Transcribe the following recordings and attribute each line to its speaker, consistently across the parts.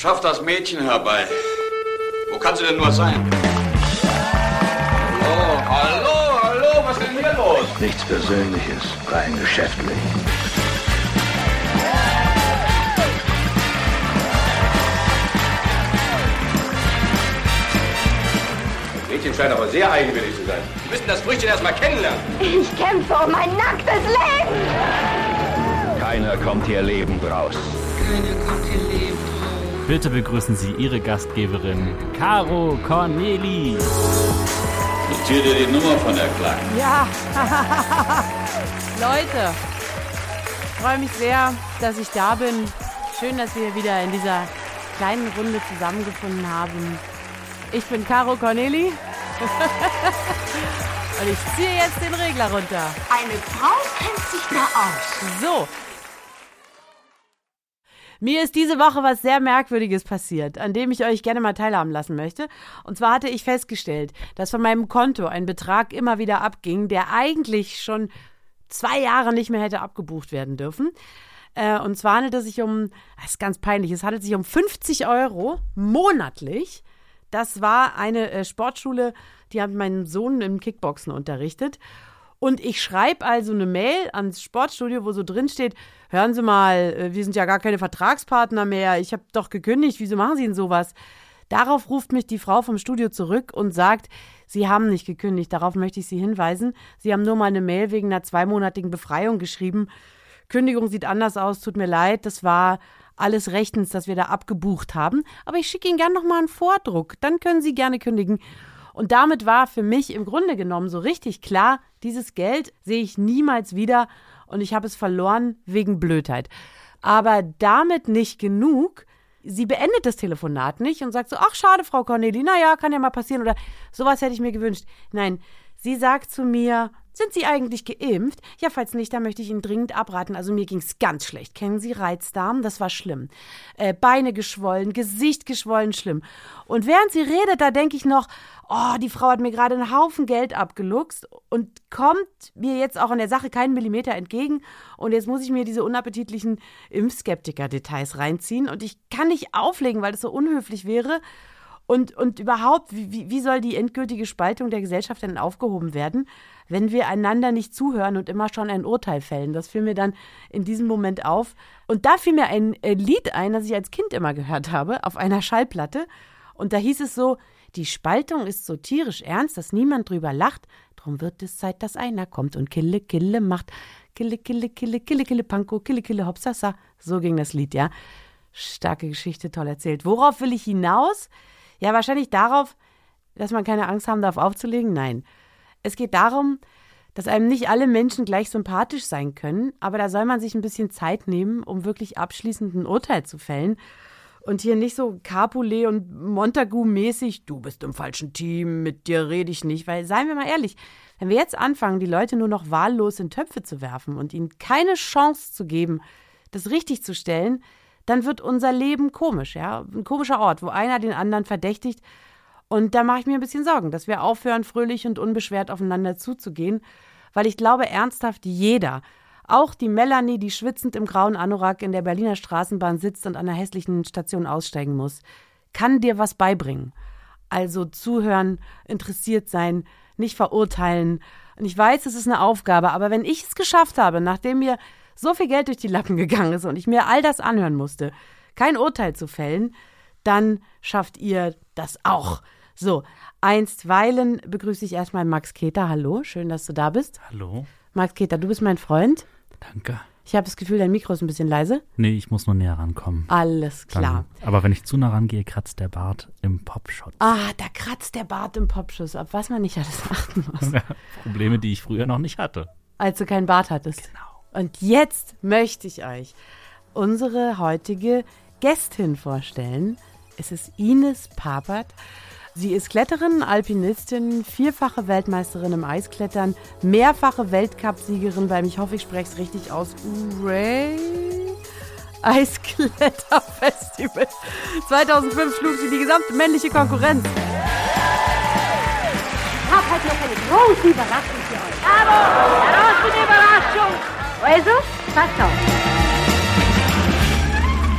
Speaker 1: Schaff das Mädchen herbei. Wo kann sie denn nur sein? Hallo, hallo, hallo, was ist denn hier los?
Speaker 2: Nichts Persönliches, rein geschäftlich.
Speaker 1: Das Mädchen scheint aber sehr eigenwillig zu sein. Sie müssen das Früchtchen erst mal kennenlernen.
Speaker 3: Ich kämpfe um mein nacktes Leben.
Speaker 2: Keiner kommt hier lebend raus.
Speaker 4: Bitte begrüßen Sie Ihre Gastgeberin, Caro Corneli.
Speaker 1: Notier dir die Nummer von der Kleinen.
Speaker 5: Ja, Leute, ich freue mich sehr, dass ich da bin. Schön, dass wir wieder in dieser kleinen Runde zusammengefunden haben. Ich bin Caro Corneli und ich ziehe jetzt den Regler runter.
Speaker 3: Eine Frau kennt sich da aus.
Speaker 5: So. Mir ist diese Woche was sehr Merkwürdiges passiert, an dem ich euch gerne mal teilhaben lassen möchte. Und zwar hatte ich festgestellt, dass von meinem Konto ein Betrag immer wieder abging, der eigentlich schon zwei Jahre nicht mehr hätte abgebucht werden dürfen. Äh, und zwar handelt es sich um, das ist ganz peinlich, es handelt sich um 50 Euro monatlich. Das war eine äh, Sportschule, die hat meinen Sohn im Kickboxen unterrichtet. Und ich schreibe also eine Mail ans Sportstudio, wo so drin steht, hören Sie mal, äh, wir sind ja gar keine Vertragspartner mehr, ich habe doch gekündigt, wieso machen Sie denn sowas? Darauf ruft mich die Frau vom Studio zurück und sagt, Sie haben nicht gekündigt, darauf möchte ich Sie hinweisen. Sie haben nur mal eine Mail wegen einer zweimonatigen Befreiung geschrieben. Kündigung sieht anders aus, tut mir leid, das war alles rechtens, dass wir da abgebucht haben. Aber ich schicke Ihnen gerne nochmal einen Vordruck, dann können Sie gerne kündigen. Und damit war für mich im Grunde genommen so richtig klar, dieses Geld sehe ich niemals wieder und ich habe es verloren wegen Blödheit. Aber damit nicht genug. Sie beendet das Telefonat nicht und sagt so, ach schade, Frau Corneli, naja, kann ja mal passieren oder sowas hätte ich mir gewünscht. Nein, sie sagt zu mir, sind Sie eigentlich geimpft? Ja, falls nicht, dann möchte ich Ihnen dringend abraten. Also mir ging's ganz schlecht. Kennen Sie Reizdarm? Das war schlimm. Äh, Beine geschwollen, Gesicht geschwollen, schlimm. Und während sie redet, da denke ich noch, oh, die Frau hat mir gerade einen Haufen Geld abgeluchst und kommt mir jetzt auch an der Sache keinen Millimeter entgegen. Und jetzt muss ich mir diese unappetitlichen Impfskeptiker-Details reinziehen. Und ich kann nicht auflegen, weil das so unhöflich wäre. Und, und überhaupt, wie, wie soll die endgültige Spaltung der Gesellschaft denn aufgehoben werden, wenn wir einander nicht zuhören und immer schon ein Urteil fällen? Das fiel mir dann in diesem Moment auf. Und da fiel mir ein äh, Lied ein, das ich als Kind immer gehört habe, auf einer Schallplatte. Und da hieß es so, die Spaltung ist so tierisch ernst, dass niemand drüber lacht. Drum wird es Zeit, dass einer kommt und Kille, Kille macht. Kille, Kille, Kille, Kille, Kille, Panko, Kille, Kille, Hopsasa. So ging das Lied, ja. Starke Geschichte, toll erzählt. Worauf will ich hinaus? Ja, wahrscheinlich darauf, dass man keine Angst haben darf, aufzulegen. Nein. Es geht darum, dass einem nicht alle Menschen gleich sympathisch sein können, aber da soll man sich ein bisschen Zeit nehmen, um wirklich abschließend ein Urteil zu fällen. Und hier nicht so Capulet und Montagu-mäßig, du bist im falschen Team, mit dir rede ich nicht. Weil, seien wir mal ehrlich, wenn wir jetzt anfangen, die Leute nur noch wahllos in Töpfe zu werfen und ihnen keine Chance zu geben, das richtig zu stellen, dann wird unser Leben komisch, ja. Ein komischer Ort, wo einer den anderen verdächtigt. Und da mache ich mir ein bisschen Sorgen, dass wir aufhören, fröhlich und unbeschwert aufeinander zuzugehen, weil ich glaube ernsthaft, jeder, auch die Melanie, die schwitzend im grauen Anorak in der Berliner Straßenbahn sitzt und an einer hässlichen Station aussteigen muss, kann dir was beibringen. Also zuhören, interessiert sein, nicht verurteilen. Und ich weiß, es ist eine Aufgabe, aber wenn ich es geschafft habe, nachdem mir so viel Geld durch die Lappen gegangen ist und ich mir all das anhören musste, kein Urteil zu fällen, dann schafft ihr das auch. So, einstweilen begrüße ich erstmal Max Keter. Hallo, schön, dass du da bist.
Speaker 4: Hallo,
Speaker 5: Max Keter, du bist mein Freund.
Speaker 4: danke.
Speaker 5: Ich habe das Gefühl, dein Mikro ist ein bisschen leise.
Speaker 4: Nee, ich muss nur näher rankommen.
Speaker 5: Alles
Speaker 4: Dann-
Speaker 5: klar.
Speaker 4: Aber wenn ich zu nah rangehe, kratzt der Bart im Popshot.
Speaker 5: Ah, da kratzt der Bart im Popschuss, auf was man nicht alles achten muss,
Speaker 4: Probleme, die ich früher noch nicht hatte.
Speaker 5: als du keinen Bart hattest.
Speaker 4: Genau.
Speaker 5: Und jetzt möchte ich euch unsere heutige Gästin vorstellen. Es ist Ines Papert. Sie ist Kletterin, Alpinistin, vierfache Weltmeisterin im Eisklettern, mehrfache Weltcupsiegerin beim, ich hoffe, ich spreche es richtig aus, Uray Eiskletterfestival. 2005 schlug sie die gesamte männliche Konkurrenz.
Speaker 3: Ich habe heute noch eine große Überraschung für euch. Aber, der Überraschung. Also, passt auf.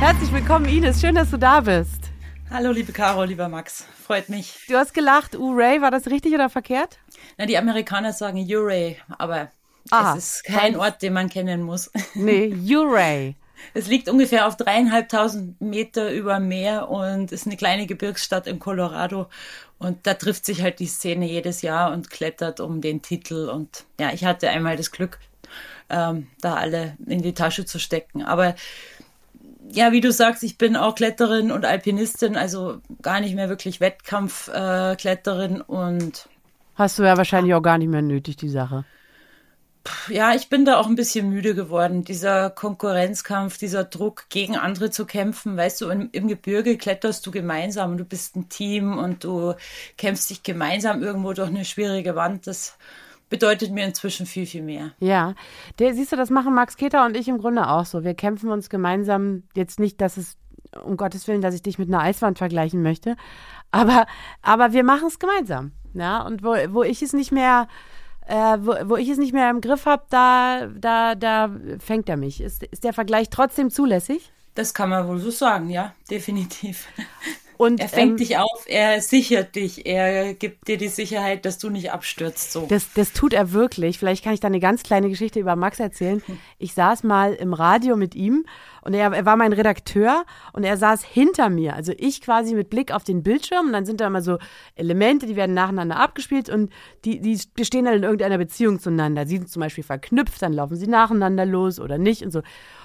Speaker 5: Herzlich Herzlich willkommen, Ines. Schön, dass du da bist.
Speaker 6: Hallo, liebe Caro, lieber Max. Freut mich.
Speaker 5: Du hast gelacht, Uray, war das richtig oder verkehrt?
Speaker 6: Na, die Amerikaner sagen Uray, aber
Speaker 5: Aha.
Speaker 6: es ist kein Ort, den man kennen muss.
Speaker 5: Nee, Uray.
Speaker 6: Es liegt ungefähr auf dreieinhalbtausend Meter über Meer und ist eine kleine Gebirgsstadt in Colorado. Und da trifft sich halt die Szene jedes Jahr und klettert um den Titel. Und ja, ich hatte einmal das Glück, ähm, da alle in die Tasche zu stecken. Aber ja, wie du sagst, ich bin auch Kletterin und Alpinistin, also gar nicht mehr wirklich Wettkampfkletterin äh, und
Speaker 5: Hast du ja wahrscheinlich auch gar nicht mehr nötig, die Sache.
Speaker 6: ja, ich bin da auch ein bisschen müde geworden. Dieser Konkurrenzkampf, dieser Druck, gegen andere zu kämpfen. Weißt du, im, im Gebirge kletterst du gemeinsam und du bist ein Team und du kämpfst dich gemeinsam irgendwo durch eine schwierige Wand. Das bedeutet mir inzwischen viel, viel mehr.
Speaker 5: Ja, der, siehst du, das machen Max Keter und ich im Grunde auch so. Wir kämpfen uns gemeinsam, jetzt nicht, dass es, um Gottes Willen, dass ich dich mit einer Eiswand vergleichen möchte, aber, aber wir machen es gemeinsam. Ja, und wo, wo ich es nicht mehr, äh, wo, wo ich es nicht mehr im Griff habe, da, da, da fängt er mich. Ist, ist der Vergleich trotzdem zulässig?
Speaker 6: Das kann man wohl so sagen, ja, definitiv.
Speaker 5: Und,
Speaker 6: Er fängt
Speaker 5: ähm,
Speaker 6: dich auf, er sichert dich, er gibt dir die Sicherheit, dass du nicht abstürzt. So.
Speaker 5: Das, das tut er wirklich. Vielleicht kann ich da eine ganz kleine Geschichte über Max erzählen. Ich saß mal im Radio mit ihm und er, er war mein Redakteur und er saß hinter mir. Also ich quasi mit Blick auf den Bildschirm und dann sind da immer so Elemente, die werden nacheinander abgespielt und die, die bestehen dann in irgendeiner Beziehung zueinander. Sie sind zum Beispiel verknüpft, dann laufen sie nacheinander los oder nicht und so.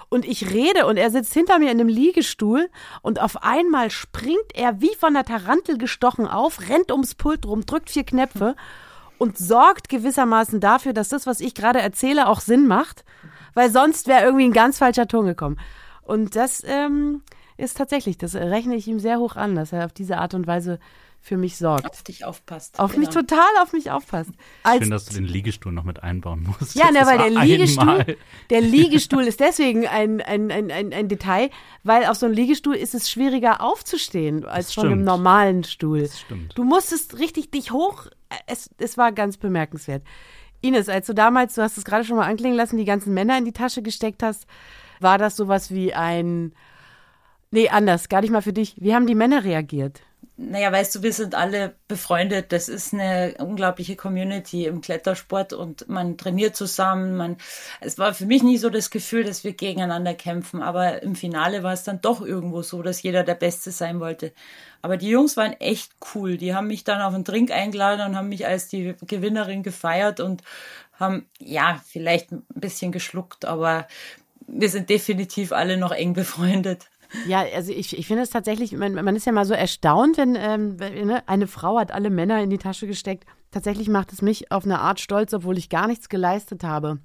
Speaker 5: Und ich rede und er sitzt hinter mir in einem Liegestuhl und auf einmal springt er wie von der Tarantel gestochen auf, rennt ums Pult rum, drückt vier Knöpfe und sorgt gewissermaßen dafür, dass das, was ich gerade erzähle, auch Sinn macht, weil sonst wäre irgendwie ein ganz falscher Ton gekommen. Und das ähm, ist tatsächlich, das rechne ich ihm sehr hoch an, dass er auf diese Art und Weise für mich sorgt.
Speaker 6: auf dich aufpasst.
Speaker 5: Auf mich
Speaker 6: Genau.
Speaker 5: total auf mich aufpasst. Als
Speaker 4: Schön, dass du den Liegestuhl noch mit einbauen musst.
Speaker 5: ja, ne, weil der Liegestuhl,
Speaker 4: einmal.
Speaker 5: der Liegestuhl ist deswegen ein, ein, ein, ein, ein Detail, weil auf so einem Liegestuhl ist es schwieriger aufzustehen als von einem normalen Stuhl.
Speaker 4: Das stimmt.
Speaker 5: Du musstest richtig dich hoch, es, es war ganz bemerkenswert. Ines, als du damals, du hast es gerade schon mal anklingen lassen, die ganzen Männer in die Tasche gesteckt hast, war das sowas wie ein, nee, anders, gar nicht mal für dich. Wie haben die Männer reagiert?
Speaker 6: Naja, weißt du, wir sind alle befreundet. Das ist eine unglaubliche Community im Klettersport und man trainiert zusammen. Man, es war für mich nie so das Gefühl, dass wir gegeneinander kämpfen, aber im Finale war es dann doch irgendwo so, dass jeder der Beste sein wollte. Aber die Jungs waren echt cool. Die haben mich dann auf einen Drink eingeladen und haben mich als die Gewinnerin gefeiert und haben, ja, vielleicht ein bisschen geschluckt, aber wir sind definitiv alle noch eng befreundet.
Speaker 5: Ja, also ich, ich finde es tatsächlich, man, man ist ja mal so erstaunt, wenn, ähm, ne, eine Frau hat alle Männer in die Tasche gesteckt. Tatsächlich macht es mich auf eine Art stolz, obwohl ich gar nichts geleistet habe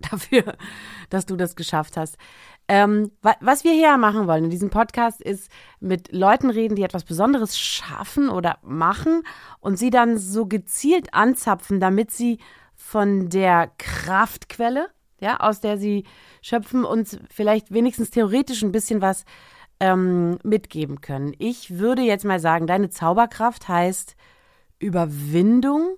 Speaker 5: dafür, dass du das geschafft hast. Ähm, wa was wir hier machen wollen in diesem Podcast ist mit Leuten reden, die etwas Besonderes schaffen oder machen und sie dann so gezielt anzapfen, damit sie von der Kraftquelle, ja, aus der sie schöpfen, uns vielleicht wenigstens theoretisch ein bisschen was ähm, mitgeben können. Ich würde jetzt mal sagen, deine Zauberkraft heißt Überwindung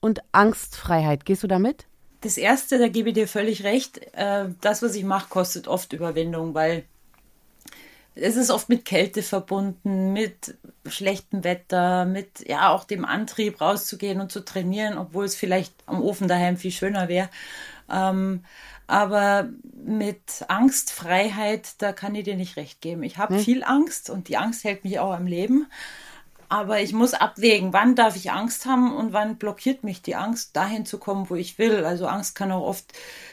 Speaker 5: und Angstfreiheit. Gehst du damit?
Speaker 6: Das erste, da gebe ich dir völlig recht. Äh, das, was ich mache, kostet oft Überwindung, weil es ist oft mit Kälte verbunden, mit schlechtem Wetter, mit ja auch dem Antrieb rauszugehen und zu trainieren, obwohl es vielleicht am Ofen daheim viel schöner wäre. Ähm, aber mit Angstfreiheit, da kann ich dir nicht recht geben. Ich habe viel Angst und die Angst hält mich auch am Leben. Aber ich muss abwägen, wann darf ich Angst haben und wann blockiert mich die Angst, dahin zu kommen, wo ich will. Also Angst kann auch oft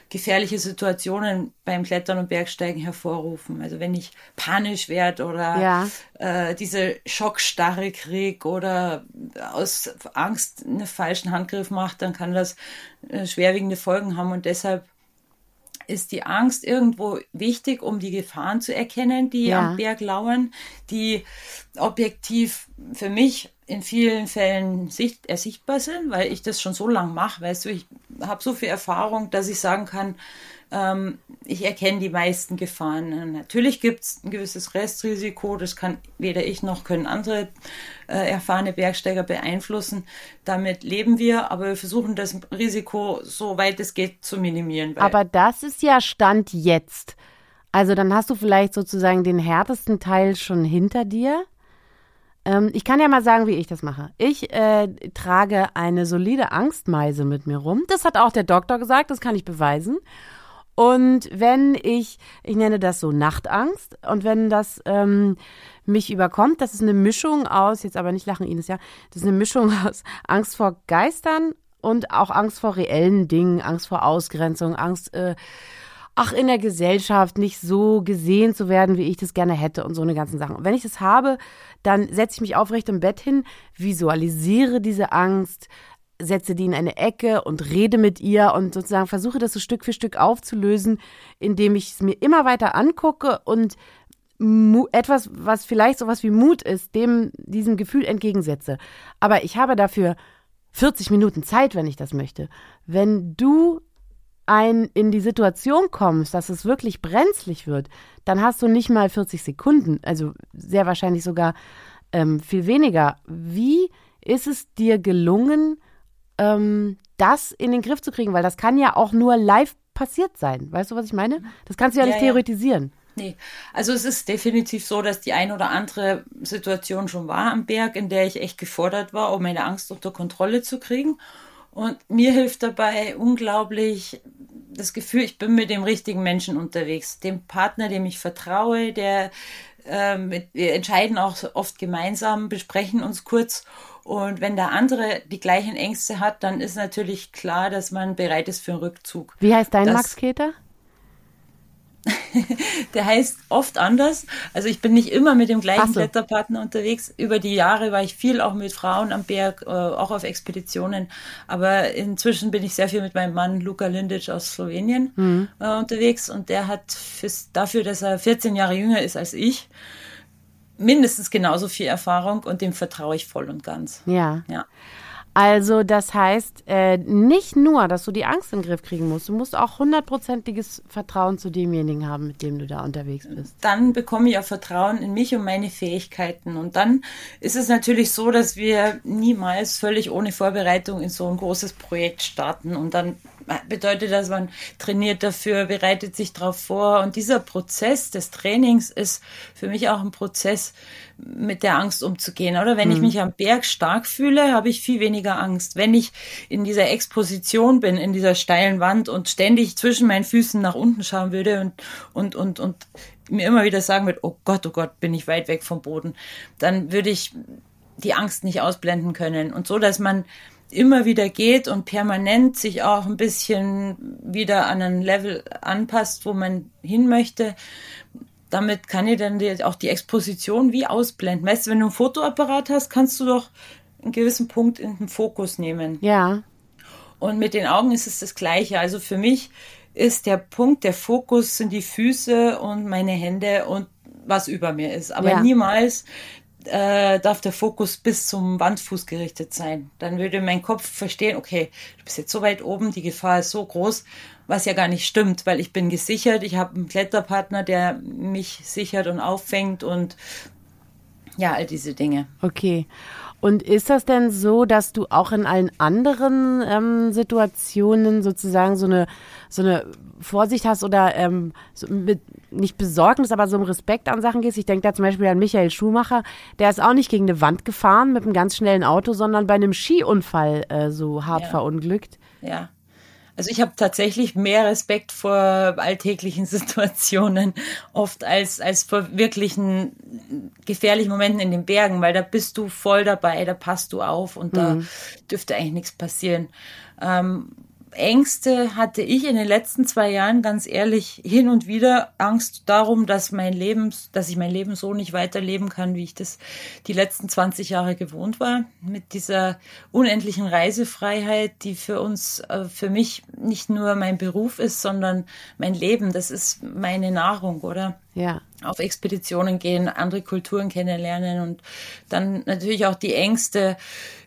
Speaker 6: gefährliche Situationen beim Klettern und Bergsteigen hervorrufen. Also wenn ich panisch werde oder
Speaker 5: Ja.
Speaker 6: äh, diese Schockstarre krieg oder aus Angst einen falschen Handgriff macht, dann kann das äh, schwerwiegende Folgen haben. Und deshalb ist die Angst irgendwo wichtig, um die Gefahren zu erkennen, die
Speaker 5: Ja.
Speaker 6: am Berg lauern, die objektiv für mich in vielen Fällen sicht ersichtbar sind, weil ich das schon so lange mache. Weißt du, ich habe so viel Erfahrung, dass ich sagen kann, ähm, ich erkenne die meisten Gefahren. Natürlich gibt es ein gewisses Restrisiko, das kann weder ich noch können andere äh, erfahrene Bergsteiger beeinflussen. Damit leben wir, aber wir versuchen das Risiko so weit es geht zu minimieren.
Speaker 5: Aber das ist ja Stand jetzt. Also dann hast du vielleicht sozusagen den härtesten Teil schon hinter dir. Ähm, ich kann ja mal sagen, wie ich das mache. Ich äh, trage eine solide Angstmeise mit mir rum. Das hat auch der Doktor gesagt, das kann ich beweisen. Und wenn ich, ich nenne das so Nachtangst, und wenn das ähm, mich überkommt, das ist eine Mischung aus, jetzt aber nicht lachen Ines, ja, das ist eine Mischung aus Angst vor Geistern und auch Angst vor reellen Dingen, Angst vor Ausgrenzung, Angst, äh, ach, in der Gesellschaft nicht so gesehen zu werden, wie ich das gerne hätte und so eine ganzen Sachen. Und wenn ich das habe, dann setze ich mich aufrecht im Bett hin, visualisiere diese Angst, setze die in eine Ecke und rede mit ihr und sozusagen versuche das so Stück für Stück aufzulösen, indem ich es mir immer weiter angucke und etwas, was vielleicht sowas wie Mut ist, dem diesem Gefühl entgegensetze. Aber ich habe dafür 40 Minuten Zeit, wenn ich das möchte. Wenn du ein, in die Situation kommst, dass es wirklich brenzlig wird, dann hast du nicht mal 40 Sekunden, also sehr wahrscheinlich sogar ähm, viel weniger. Wie ist es dir gelungen, ähm, das in den Griff zu kriegen? Weil das kann ja auch nur live passiert sein. Weißt du, was ich meine? Das kannst du ja, ja nicht theoretisieren. Ja.
Speaker 6: Nee, also es ist definitiv so, dass die ein oder andere Situation schon war am Berg, in der ich echt gefordert war, um meine Angst unter Kontrolle zu kriegen. Und mir hilft dabei unglaublich das Gefühl, ich bin mit dem richtigen Menschen unterwegs, dem Partner, dem ich vertraue, der ähm, wir entscheiden auch oft gemeinsam, besprechen uns kurz. Und wenn der andere die gleichen Ängste hat, dann ist natürlich klar, dass man bereit ist für einen Rückzug.
Speaker 5: Wie heißt dein das, Max Keter?
Speaker 6: der heißt oft anders. Also ich bin nicht immer mit dem gleichen so. Kletterpartner unterwegs. Über die Jahre war ich viel auch mit Frauen am Berg, äh, auch auf Expeditionen. Aber inzwischen bin ich sehr viel mit meinem Mann Luka Lindic aus Slowenien mhm. äh, unterwegs. Und der hat fürs, dafür, dass er 14 Jahre jünger ist als ich, mindestens genauso viel Erfahrung und dem vertraue ich voll und ganz.
Speaker 5: Ja. Ja. Also das heißt äh, nicht nur, dass du die Angst den Griff kriegen musst, du musst auch hundertprozentiges Vertrauen zu demjenigen haben, mit dem du da unterwegs bist.
Speaker 6: Dann bekomme ich auch Vertrauen in mich und meine Fähigkeiten. Und dann ist es natürlich so, dass wir niemals völlig ohne Vorbereitung in so ein großes Projekt starten und dann bedeutet das, man trainiert dafür, bereitet sich darauf vor. Und dieser Prozess des Trainings ist für mich auch ein Prozess, mit der Angst umzugehen. Oder wenn mhm. ich mich am Berg stark fühle, habe ich viel weniger Angst. Wenn ich in dieser Exposition bin, in dieser steilen Wand und ständig zwischen meinen Füßen nach unten schauen würde und, und, und, und mir immer wieder sagen würde, oh Gott, oh Gott, bin ich weit weg vom Boden, dann würde ich die Angst nicht ausblenden können. Und so, dass man immer wieder geht und permanent sich auch ein bisschen wieder an ein Level anpasst, wo man hin möchte. Damit kann ich dann auch die Exposition wie ausblenden. Weißt du, wenn du ein Fotoapparat hast, kannst du doch einen gewissen Punkt in den Fokus nehmen.
Speaker 5: Ja.
Speaker 6: Und mit den Augen ist es das Gleiche. Also für mich ist der Punkt, der Fokus sind die Füße und meine Hände und was über mir ist. Aber ja. niemals äh, darf der Fokus bis zum Wandfuß gerichtet sein. Dann würde mein Kopf verstehen, okay, du bist jetzt so weit oben, die Gefahr ist so groß, was ja gar nicht stimmt, weil ich bin gesichert, ich habe einen Kletterpartner, der mich sichert und auffängt und ja, all diese Dinge.
Speaker 5: Okay. Und ist das denn so, dass du auch in allen anderen ähm, Situationen sozusagen so eine, so eine Vorsicht hast oder ähm, so mit, nicht Besorgnis, aber so im Respekt an Sachen gehst? Ich denke da zum Beispiel an Michael Schumacher, der ist auch nicht gegen eine Wand gefahren mit einem ganz schnellen Auto, sondern bei einem Skiunfall äh, so hart
Speaker 6: ja.
Speaker 5: verunglückt.
Speaker 6: Ja. Also ich habe tatsächlich mehr Respekt vor alltäglichen Situationen oft als, als vor wirklichen gefährlichen Momenten in den Bergen, weil da bist du voll dabei, da passt du auf und da mhm. dürfte eigentlich nichts passieren. Ähm, Ängste hatte ich in den letzten zwei Jahren ganz ehrlich hin und wieder Angst darum, dass mein Leben, dass ich mein Leben so nicht weiterleben kann, wie ich das die letzten 20 Jahre gewohnt war. Mit dieser unendlichen Reisefreiheit, die für uns, äh, für mich nicht nur mein Beruf ist, sondern mein Leben. Das ist meine Nahrung, oder?
Speaker 5: Ja
Speaker 6: auf Expeditionen gehen, andere Kulturen kennenlernen und dann natürlich auch die Ängste,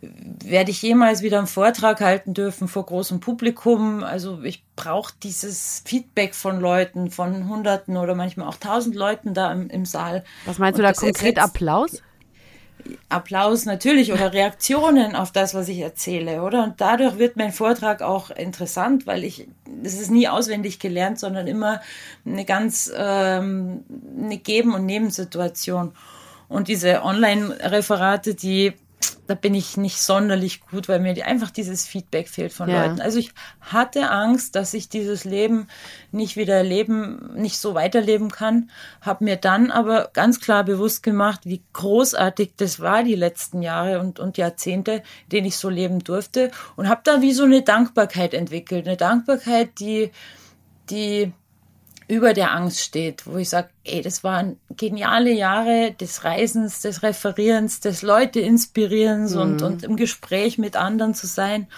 Speaker 6: werde ich jemals wieder einen Vortrag halten dürfen vor großem Publikum? Also ich brauche dieses Feedback von Leuten, von Hunderten oder manchmal auch tausend Leuten da im, im Saal.
Speaker 5: Was meinst du da konkret Applaus?
Speaker 6: Applaus natürlich oder Reaktionen auf das, was ich erzähle, oder? Und dadurch wird mein Vortrag auch interessant, weil ich, das ist nie auswendig gelernt, sondern immer eine ganz, ähm, eine Geben- und Nebensituation. Und diese Online-Referate, die da bin ich nicht sonderlich gut, weil mir einfach dieses Feedback fehlt von ja. Leuten. Also ich hatte Angst, dass ich dieses Leben nicht wieder leben, nicht so weiterleben kann, habe mir dann aber ganz klar bewusst gemacht, wie großartig das war die letzten Jahre und, und Jahrzehnte, denen ich so leben durfte und habe da wie so eine Dankbarkeit entwickelt, eine Dankbarkeit, die die über der Angst steht, wo ich sage, ey, das waren geniale Jahre des Reisens, des Referierens, des Leute inspirierens mhm. und, und im Gespräch mit anderen zu sein.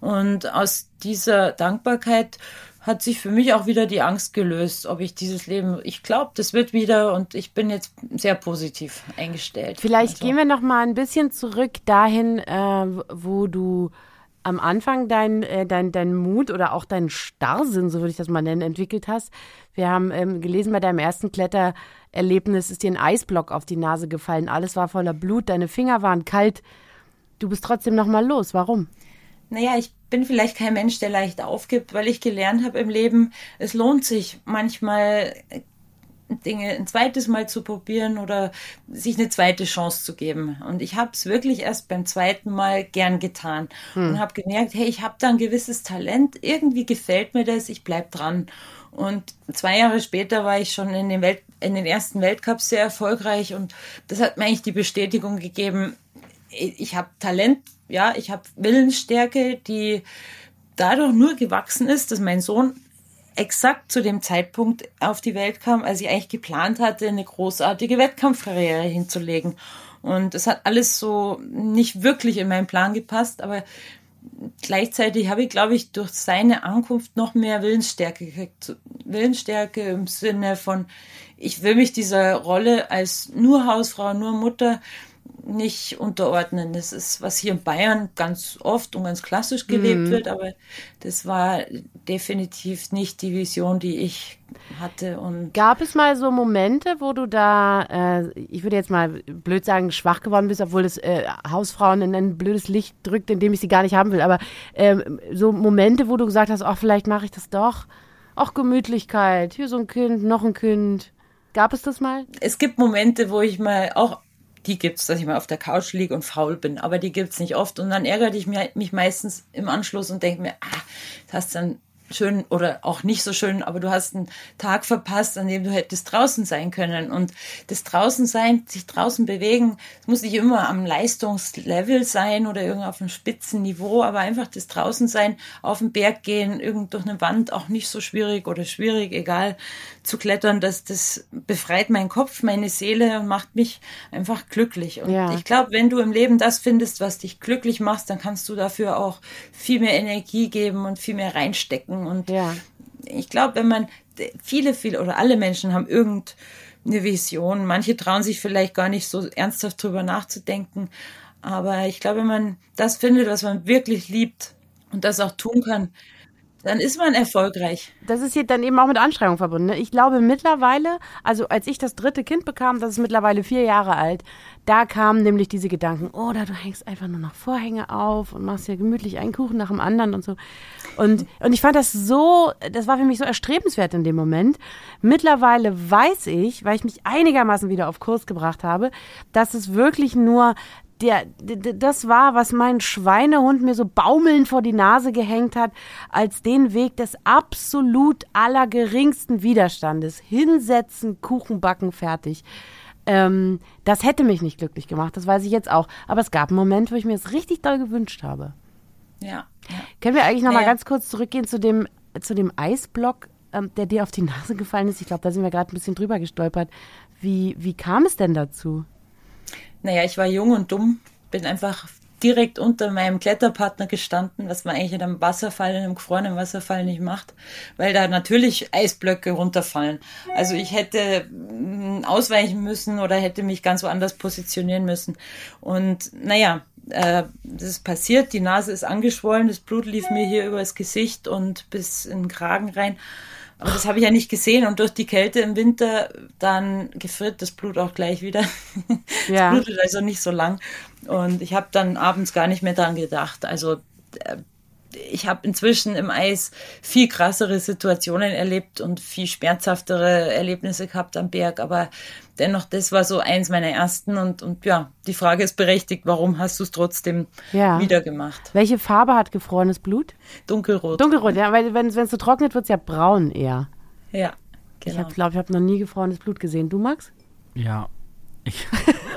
Speaker 6: Und aus dieser Dankbarkeit hat sich für mich auch wieder die Angst gelöst, ob ich dieses Leben, ich glaube, das wird wieder und ich bin jetzt sehr positiv eingestellt.
Speaker 5: Vielleicht also. gehen wir noch mal ein bisschen zurück dahin, äh, wo du am Anfang dein, äh, dein, dein Mut oder auch dein Starrsinn, so würde ich das mal nennen, entwickelt hast. Wir haben ähm, gelesen, bei deinem ersten Klettererlebnis ist dir ein Eisblock auf die Nase gefallen. Alles war voller Blut, deine Finger waren kalt. Du bist trotzdem noch mal los. Warum?
Speaker 6: Naja, ich bin vielleicht kein Mensch, der leicht aufgibt, weil ich gelernt habe im Leben, es lohnt sich manchmal Dinge ein zweites Mal zu probieren oder sich eine zweite Chance zu geben. Und ich habe es wirklich erst beim zweiten Mal gern getan hm. und habe gemerkt, hey, ich habe da ein gewisses Talent, irgendwie gefällt mir das, ich bleib dran. Und zwei Jahre später war ich schon in den, Welt, in den ersten Weltcups sehr erfolgreich und das hat mir eigentlich die Bestätigung gegeben, ich habe Talent, ja, ich habe Willensstärke, die dadurch nur gewachsen ist, dass mein Sohn exakt zu dem Zeitpunkt auf die Welt kam, als ich eigentlich geplant hatte, eine großartige Wettkampfkarriere hinzulegen. Und es hat alles so nicht wirklich in meinen Plan gepasst, aber gleichzeitig habe ich, glaube ich, durch seine Ankunft noch mehr Willensstärke gekriegt. Willensstärke im Sinne von, ich will mich dieser Rolle als nur Hausfrau, nur Mutter nicht unterordnen. Das ist, was hier in Bayern ganz oft und ganz klassisch gelebt mhm. wird, aber das war definitiv nicht die Vision, die ich hatte. Und
Speaker 5: Gab es mal so Momente, wo du da, äh, ich würde jetzt mal blöd sagen, schwach geworden bist, obwohl das äh, Hausfrauen in ein blödes Licht drückt, in dem ich sie gar nicht haben will, aber äh, so Momente, wo du gesagt hast, ach, vielleicht mache ich das doch. Ach, Gemütlichkeit, hier so ein Kind, noch ein Kind. Gab es das mal?
Speaker 6: Es gibt Momente, wo ich mal auch die gibt's, dass ich mal auf der Couch liege und faul bin, aber die gibt's nicht oft. Und dann ärgere ich mich, meistens im Anschluss und denke mir, ah, das hast dann schön oder auch nicht so schön, aber du hast einen Tag verpasst, an dem du hättest draußen sein können. Und das draußen sein, sich draußen bewegen, es muss nicht immer am Leistungslevel sein oder irgendwie auf einem Spitzenniveau, aber einfach das draußen sein, auf den Berg gehen, irgend durch eine Wand, auch nicht so schwierig oder schwierig, egal, zu klettern, das, das befreit meinen Kopf, meine Seele und macht mich einfach glücklich. Und ja. ich glaube, wenn du im Leben das findest, was dich glücklich macht, dann kannst du dafür auch viel mehr Energie geben und viel mehr reinstecken. Und ja. ich glaube, wenn man viele, viele oder alle Menschen haben irgendeine Vision. Manche trauen sich vielleicht gar nicht so ernsthaft drüber nachzudenken. Aber ich glaube, wenn man das findet, was man wirklich liebt und das auch tun kann, dann ist man erfolgreich.
Speaker 5: Das ist hier dann eben auch mit Anstrengung verbunden. Ne? Ich glaube mittlerweile, also als ich das dritte Kind bekam, das ist mittlerweile vier Jahre alt, da kamen nämlich diese Gedanken, oder du hängst einfach nur noch Vorhänge auf und machst hier gemütlich einen Kuchen nach dem anderen und so. Und, und ich fand das so, das war für mich so erstrebenswert in dem Moment. Mittlerweile weiß ich, weil ich mich einigermaßen wieder auf Kurs gebracht habe, dass es wirklich nur der, das war, was mein Schweinehund mir so baumelnd vor die Nase gehängt hat, als den Weg des absolut allergeringsten Widerstandes. Hinsetzen, Kuchen backen, fertig. Ähm, das hätte mich nicht glücklich gemacht, das weiß ich jetzt auch. Aber es gab einen Moment, wo ich mir es richtig doll gewünscht habe.
Speaker 6: Ja. ja.
Speaker 5: Können wir eigentlich noch naja. mal ganz kurz zurückgehen zu dem, zu dem Eisblock, ähm, der dir auf die Nase gefallen ist? Ich glaube, da sind wir gerade ein bisschen drüber gestolpert. Wie, wie kam es denn dazu?
Speaker 6: Naja, ich war jung und dumm, bin einfach direkt unter meinem Kletterpartner gestanden, was man eigentlich in einem Wasserfall, in einem gefrorenen Wasserfall nicht macht, weil da natürlich Eisblöcke runterfallen. Also ich hätte mm, ausweichen müssen oder hätte mich ganz woanders positionieren müssen. Und naja, äh, das ist passiert, die Nase ist angeschwollen, das Blut lief mir hier übers Gesicht und bis in den Kragen rein. Aber das habe ich ja nicht gesehen und durch die Kälte im Winter, dann gefriert das Blut auch gleich wieder.
Speaker 5: Ja.
Speaker 6: Es blutet also nicht so lang. Und ich habe dann abends gar nicht mehr dran gedacht. Also äh, ich habe inzwischen im Eis viel krassere Situationen erlebt und viel schmerzhaftere Erlebnisse gehabt am Berg, aber dennoch, das war so eins meiner ersten und, und ja, die Frage ist berechtigt, warum hast du es trotzdem
Speaker 5: Ja.
Speaker 6: wieder gemacht?
Speaker 5: Welche Farbe hat gefrorenes Blut?
Speaker 6: Dunkelrot.
Speaker 5: Dunkelrot, ja, weil wenn es so trocknet, wird es ja braun eher.
Speaker 6: ja,
Speaker 5: Ich
Speaker 6: genau.
Speaker 5: glaube, ich habe noch nie gefrorenes Blut gesehen. Du, Max?
Speaker 4: Ja. Ich,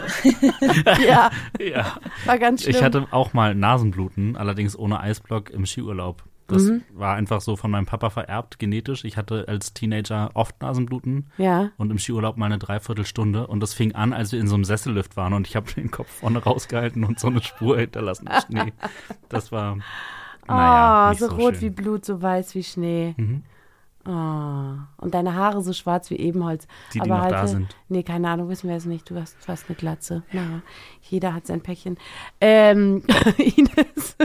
Speaker 5: Ja,
Speaker 4: ja.
Speaker 5: war ganz schlimm.
Speaker 4: ich hatte auch mal Nasenbluten, allerdings ohne Eisblock im Skiurlaub. Das
Speaker 5: Mhm.
Speaker 4: war einfach so von meinem Papa vererbt, genetisch. Ich hatte als Teenager oft Nasenbluten
Speaker 5: ja.
Speaker 4: und im Skiurlaub mal eine Dreiviertelstunde. Und das fing an, als wir in so einem Sessellift waren und ich habe den Kopf vorne rausgehalten und so eine Spur hinterlassen im Schnee. Das war, naja,
Speaker 5: oh,
Speaker 4: nicht
Speaker 5: so,
Speaker 4: so,
Speaker 5: rot
Speaker 4: schön.
Speaker 5: wie Blut, so weiß wie Schnee.
Speaker 4: Mhm.
Speaker 5: Oh. Und deine Haare so schwarz wie Ebenholz.
Speaker 4: Die, die
Speaker 5: Aber
Speaker 4: noch
Speaker 5: halt,
Speaker 4: da sind.
Speaker 5: Nee, keine Ahnung, wissen wir es nicht. Du hast fast eine Glatze. Na, jeder hat sein Päckchen. Ähm, Ines,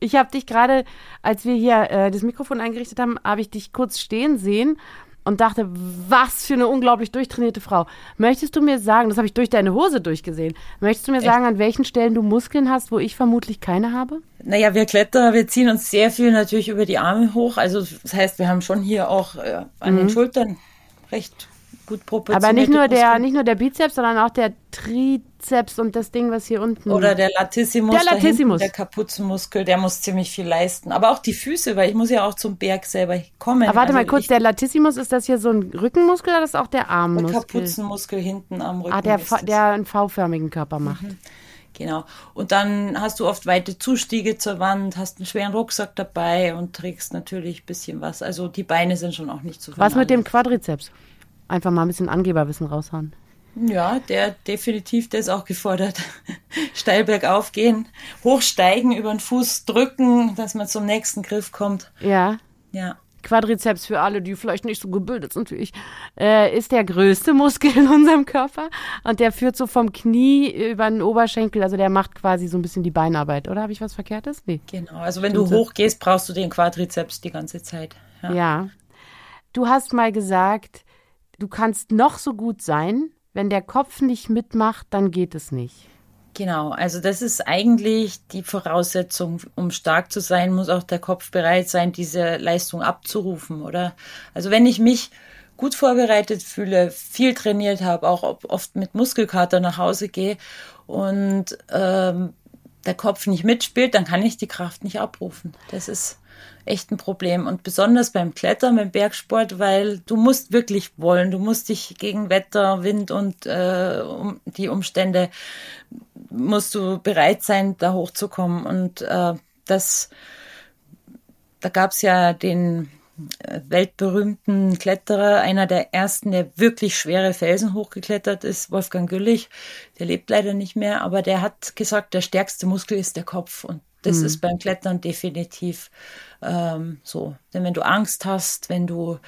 Speaker 5: ich habe dich gerade, als wir hier äh, das Mikrofon eingerichtet haben, habe ich dich kurz stehen sehen und dachte, was für eine unglaublich durchtrainierte Frau. Möchtest du mir sagen, das habe ich durch deine Hose durchgesehen, möchtest du mir sagen, an welchen Stellen du Muskeln hast, wo ich vermutlich keine habe?
Speaker 6: Naja, wir Kletterer, wir ziehen uns sehr viel natürlich über die Arme hoch. Also das heißt, wir haben schon hier auch äh, an den Schultern recht gut proportionierte
Speaker 5: Mhm. Aber nicht nur der, nicht nur der Bizeps, sondern auch der Trizeps und das Ding, was hier unten.
Speaker 6: Oder der Latissimus,
Speaker 5: Der
Speaker 6: hinten,
Speaker 5: Latissimus.
Speaker 6: der Kapuzenmuskel, der muss ziemlich viel leisten. Aber auch die Füße, weil ich muss ja auch zum Berg selber kommen.
Speaker 5: Aber warte mal
Speaker 6: Also
Speaker 5: kurz,
Speaker 6: ich,
Speaker 5: der Latissimus, ist das hier so ein Rückenmuskel oder ist das auch der
Speaker 6: der
Speaker 5: Armmuskel?
Speaker 6: Kapuzenmuskel hinten am Rücken.
Speaker 5: Ah, der, der einen V-förmigen Körper macht.
Speaker 6: Genau. Und dann hast du oft weite Zustiege zur Wand, hast einen schweren Rucksack dabei und trägst natürlich ein bisschen was. Also die Beine sind schon auch nicht so
Speaker 5: Was mit dem. Quadrizeps? Einfach mal ein bisschen Angeberwissen raushauen.
Speaker 6: Ja, der definitiv, der ist auch gefordert. Steil bergauf gehen, hochsteigen, über den Fuß drücken, dass man zum nächsten Griff kommt.
Speaker 5: Ja.
Speaker 6: Ja.
Speaker 5: Quadrizeps für alle, die vielleicht nicht so gebildet sind wie ich, äh, ist der größte Muskel in unserem Körper. Und der führt so vom Knie über den Oberschenkel, also der macht quasi so ein bisschen die Beinarbeit. Oder habe ich was Verkehrtes? Nee.
Speaker 6: Genau. Also wenn du
Speaker 5: Stimmt.
Speaker 6: hochgehst, brauchst du den Quadrizeps die ganze Zeit. Ja.
Speaker 5: Ja. Du hast mal gesagt, du kannst noch so gut sein, wenn der Kopf nicht mitmacht, dann geht es nicht.
Speaker 6: Genau, also das ist eigentlich die Voraussetzung, um stark zu sein, muss auch der Kopf bereit sein, diese Leistung abzurufen, oder? Also wenn ich mich gut vorbereitet fühle, viel trainiert habe, auch oft mit Muskelkater nach Hause gehe und ähm, der Kopf nicht mitspielt, dann kann ich die Kraft nicht abrufen. Das ist echt ein Problem. Und besonders beim Klettern, beim Bergsport, weil du musst wirklich wollen. Du musst dich gegen Wetter, Wind und äh, um die Umstände musst du bereit sein, da hochzukommen. Und äh, das, da gab es ja den äh, weltberühmten Kletterer, einer der ersten, der wirklich schwere Felsen hochgeklettert ist, Wolfgang Güllich. Der lebt leider nicht mehr, aber der hat gesagt, der stärkste Muskel ist der Kopf. Und das ist beim Klettern definitiv ähm, so. Denn wenn du Angst hast, wenn du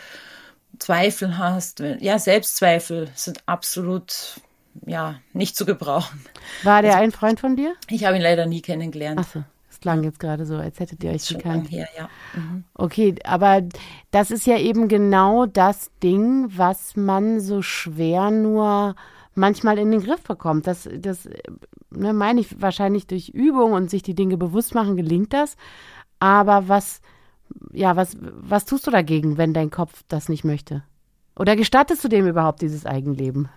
Speaker 6: Zweifel hast, wenn, ja, Selbstzweifel sind absolut ja, nicht zu gebrauchen.
Speaker 5: War der ein Freund von dir?
Speaker 6: Ich habe ihn leider nie kennengelernt.
Speaker 5: Achso, es klang jetzt gerade so, als hättet ihr euch
Speaker 6: Schon
Speaker 5: gekannt.
Speaker 6: her, ja. Mhm.
Speaker 5: Okay, aber das ist ja eben genau das Ding, was man so schwer nur manchmal in den Griff bekommt. Das, das ne, meine ich wahrscheinlich durch Übung und sich die Dinge bewusst machen, gelingt das. Aber was, ja, was, was tust du dagegen, wenn dein Kopf das nicht möchte? Oder gestattest du dem überhaupt dieses Eigenleben?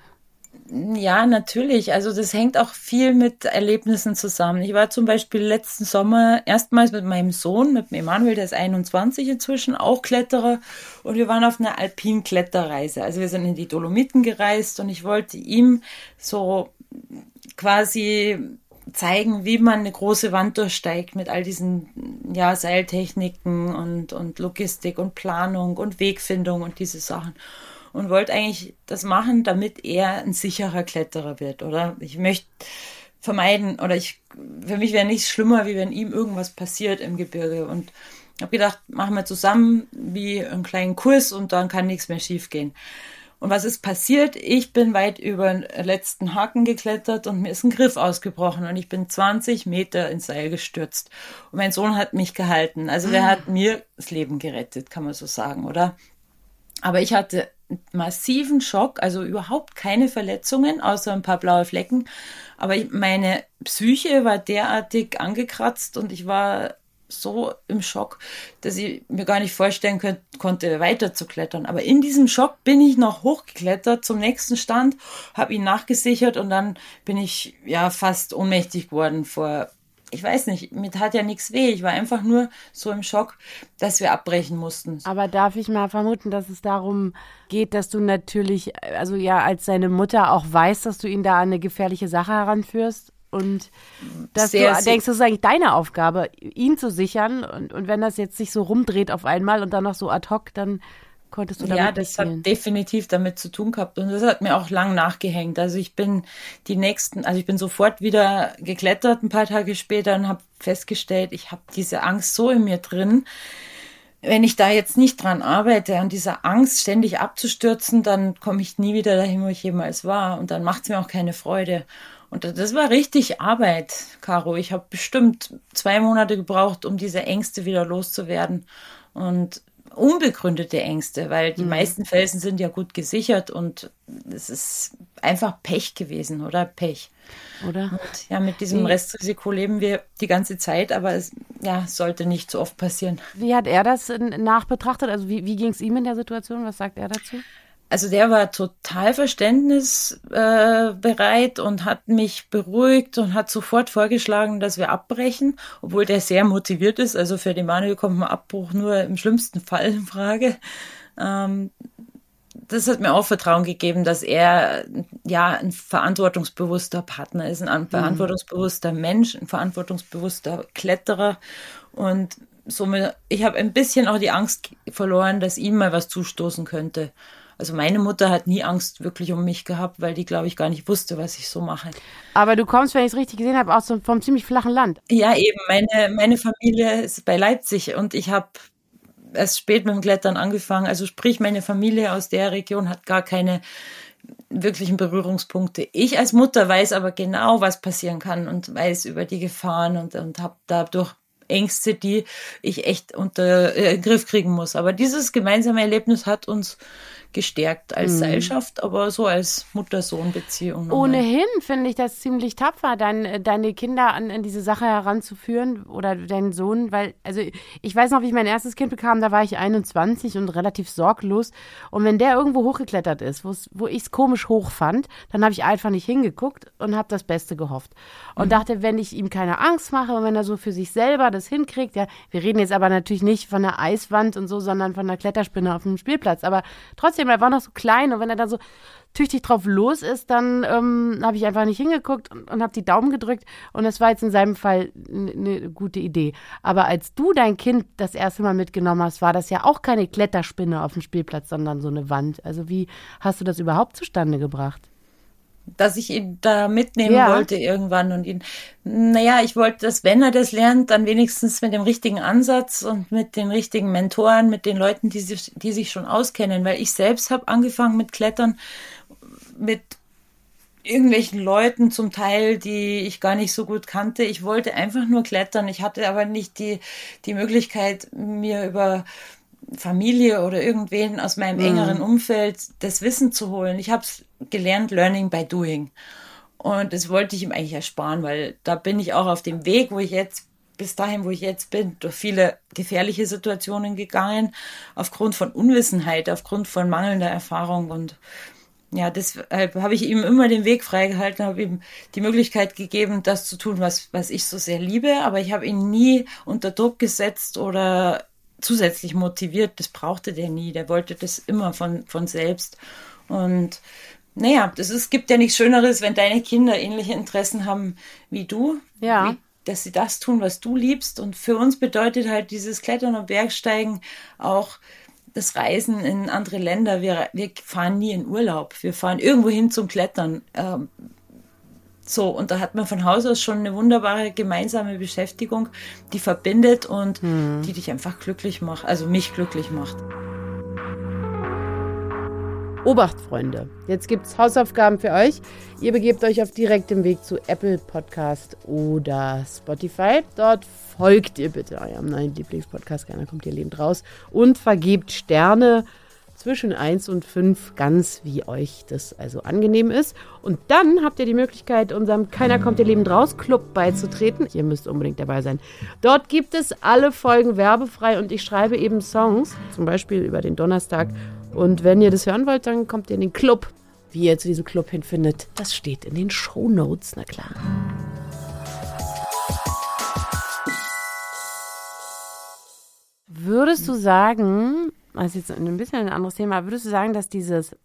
Speaker 6: Ja, natürlich. Also das hängt auch viel mit Erlebnissen zusammen. Ich war zum Beispiel letzten Sommer erstmals mit meinem Sohn, mit dem Emanuel, der ist 21 inzwischen, auch Kletterer. Und wir waren auf einer Alpin-Kletterreise. Also wir sind in die Dolomiten gereist und ich wollte ihm so quasi zeigen, wie man eine große Wand durchsteigt mit all diesen ja, Seiltechniken und, und Logistik und Planung und Wegfindung und diese Sachen und wollte eigentlich das machen, damit er ein sicherer Kletterer wird, oder? Ich möchte vermeiden, oder ich, für mich wäre nichts schlimmer, wie wenn ihm irgendwas passiert im Gebirge. Und habe gedacht, machen wir zusammen wie einen kleinen Kurs und dann kann nichts mehr schiefgehen. Und was ist passiert? Ich bin weit über den letzten Haken geklettert und mir ist ein Griff ausgebrochen und ich bin 20 Meter ins Seil gestürzt. Und mein Sohn hat mich gehalten. Also der hat mir das Leben gerettet, kann man so sagen, oder? Aber ich hatte massiven Schock, also überhaupt keine Verletzungen, außer ein paar blaue Flecken. Aber meine Psyche war derartig angekratzt und ich war so im Schock, dass ich mir gar nicht vorstellen könnt, konnte, weiter zu klettern. Aber in diesem Schock bin ich noch hochgeklettert zum nächsten Stand, habe ihn nachgesichert und dann bin ich ja fast ohnmächtig geworden vor ich weiß nicht, mir tat ja nichts weh. Ich war einfach nur so im Schock, dass wir abbrechen mussten.
Speaker 5: Aber darf ich mal vermuten, dass es darum geht, dass du natürlich, also ja, als seine Mutter auch weißt, dass du ihn da an eine gefährliche Sache heranführst? Und dass sehr, du denkst, das ist eigentlich deine Aufgabe, ihn zu sichern. Und, und wenn das jetzt sich so rumdreht auf einmal und dann noch so ad hoc, dann konntest du damit
Speaker 6: Ja, das hat definitiv damit zu tun gehabt und das hat mir auch lang nachgehängt. Also ich bin die nächsten, also ich bin sofort wieder geklettert ein paar Tage später und habe festgestellt, ich habe diese Angst so in mir drin. Wenn ich da jetzt nicht dran arbeite, an dieser Angst ständig abzustürzen, dann komme ich nie wieder dahin, wo ich jemals war und dann macht es mir auch keine Freude. Und das war richtig Arbeit, Caro. Ich habe bestimmt zwei Monate gebraucht, um diese Ängste wieder loszuwerden. Und unbegründete Ängste, weil die mhm. meisten Felsen sind ja gut gesichert und es ist einfach Pech gewesen, oder? Pech.
Speaker 5: Oder?
Speaker 6: Und ja, mit diesem Wie? Restrisiko leben wir die ganze Zeit, aber es ja, sollte nicht so oft passieren.
Speaker 5: Wie hat er das nachbetrachtet? Also wie, wie ging es ihm in der Situation? Was sagt er dazu?
Speaker 6: Also der war total verständnisbereit äh, und hat mich beruhigt und hat sofort vorgeschlagen, dass wir abbrechen, obwohl der sehr motiviert ist. Also für die Manuel kommt ein Abbruch nur im schlimmsten Fall in Frage. Ähm, das hat mir auch Vertrauen gegeben, dass er ja ein verantwortungsbewusster Partner ist, ein mhm. verantwortungsbewusster Mensch, ein verantwortungsbewusster Kletterer und somit ich habe ein bisschen auch die Angst verloren, dass ihm mal was zustoßen könnte. Also meine Mutter hat nie Angst wirklich um mich gehabt, weil die, glaube ich, gar nicht wusste, was ich so mache.
Speaker 5: Aber du kommst, wenn ich es richtig gesehen habe, aus so, vom ziemlich flachen Land.
Speaker 6: Ja, eben. Meine, meine Familie ist bei Leipzig und ich habe erst spät mit dem Klettern angefangen. Also sprich, meine Familie aus der Region hat gar keine wirklichen Berührungspunkte. Ich als Mutter weiß aber genau, was passieren kann und weiß über die Gefahren und, und habe dadurch Ängste, die ich echt unter äh, Griff kriegen muss. Aber dieses gemeinsame Erlebnis hat uns gestärkt als mhm. Seilschaft, aber so als Mutter-Sohn-Beziehung.
Speaker 5: Ohnehin finde ich das ziemlich tapfer, dein, deine Kinder an, an, diese Sache heranzuführen oder deinen Sohn, weil, also ich weiß noch, wie ich mein erstes Kind bekam, da war ich 21 und relativ sorglos. Und wenn der irgendwo hochgeklettert ist, wo ich es komisch hoch fand, dann habe ich einfach nicht hingeguckt und habe das Beste gehofft. Und mhm. dachte, wenn ich ihm keine Angst mache und wenn er so für sich selber das hinkriegt, ja, wir reden jetzt aber natürlich nicht von einer Eiswand und so, sondern von einer Kletterspinne auf dem Spielplatz. Aber trotzdem trotzdem, er war noch so klein und wenn er dann so tüchtig drauf los ist, dann ähm, habe ich einfach nicht hingeguckt und, und habe die Daumen gedrückt und das war jetzt in seinem Fall eine gute Idee. Aber als du dein Kind das erste Mal mitgenommen hast, war das ja auch keine Kletterspinne auf dem Spielplatz, sondern so eine Wand. Also wie hast du das überhaupt zustande gebracht?
Speaker 6: Dass ich ihn da mitnehmen ja. wollte irgendwann und ihn, naja, ich wollte, dass wenn er das lernt, dann wenigstens mit dem richtigen Ansatz und mit den richtigen Mentoren, mit den Leuten, die sich, die sich schon auskennen, weil ich selbst habe angefangen mit Klettern mit irgendwelchen Leuten zum Teil, die ich gar nicht so gut kannte. Ich wollte einfach nur klettern. Ich hatte aber nicht die, die Möglichkeit, mir über Familie oder irgendwen aus meinem mhm. engeren Umfeld das Wissen zu holen. Ich habe es gelernt, Learning by Doing. Und das wollte ich ihm eigentlich ersparen, weil da bin ich auch auf dem Weg, wo ich jetzt bis dahin, wo ich jetzt bin, durch viele gefährliche Situationen gegangen, aufgrund von Unwissenheit, aufgrund von mangelnder Erfahrung. Und ja, deshalb habe ich ihm immer den Weg freigehalten, habe ihm die Möglichkeit gegeben, das zu tun, was, was ich so sehr liebe, aber ich habe ihn nie unter Druck gesetzt oder zusätzlich motiviert. Das brauchte der nie. Der wollte das immer von, von selbst. Und naja, das ist, gibt ja nichts Schöneres, wenn deine Kinder ähnliche Interessen haben wie du.
Speaker 5: Ja.
Speaker 6: Wie, dass sie das tun, was du liebst. Und für uns bedeutet halt dieses Klettern und Bergsteigen auch das Reisen in andere Länder. Wir, wir fahren nie in Urlaub. Wir fahren irgendwo hin zum Klettern. Ähm, so, und da hat man von Haus aus schon eine wunderbare gemeinsame Beschäftigung, die verbindet und hm. die dich einfach glücklich macht, also mich glücklich macht.
Speaker 5: Obacht, Freunde. Jetzt gibt es Hausaufgaben für euch. Ihr begebt euch auf direktem Weg zu Apple Podcast oder Spotify. Dort folgt ihr bitte eurem neuen Lieblingspodcast. Keiner kommt ihr lebend raus. Und vergebt Sterne zwischen 1 und 5, ganz wie euch das also angenehm ist. Und dann habt ihr die Möglichkeit, unserem Keiner kommt ihr Leben draus Club beizutreten. Ihr müsst unbedingt dabei sein. Dort gibt es alle Folgen werbefrei und ich schreibe eben Songs, zum Beispiel über den Donnerstag. Und wenn ihr das hören wollt, dann kommt ihr in den Club. Wie ihr zu diesem Club hinfindet, das steht in den Show Notes, na klar. Würdest du sagen, das ist jetzt ein bisschen ein anderes Thema, würdest du sagen, dass dieses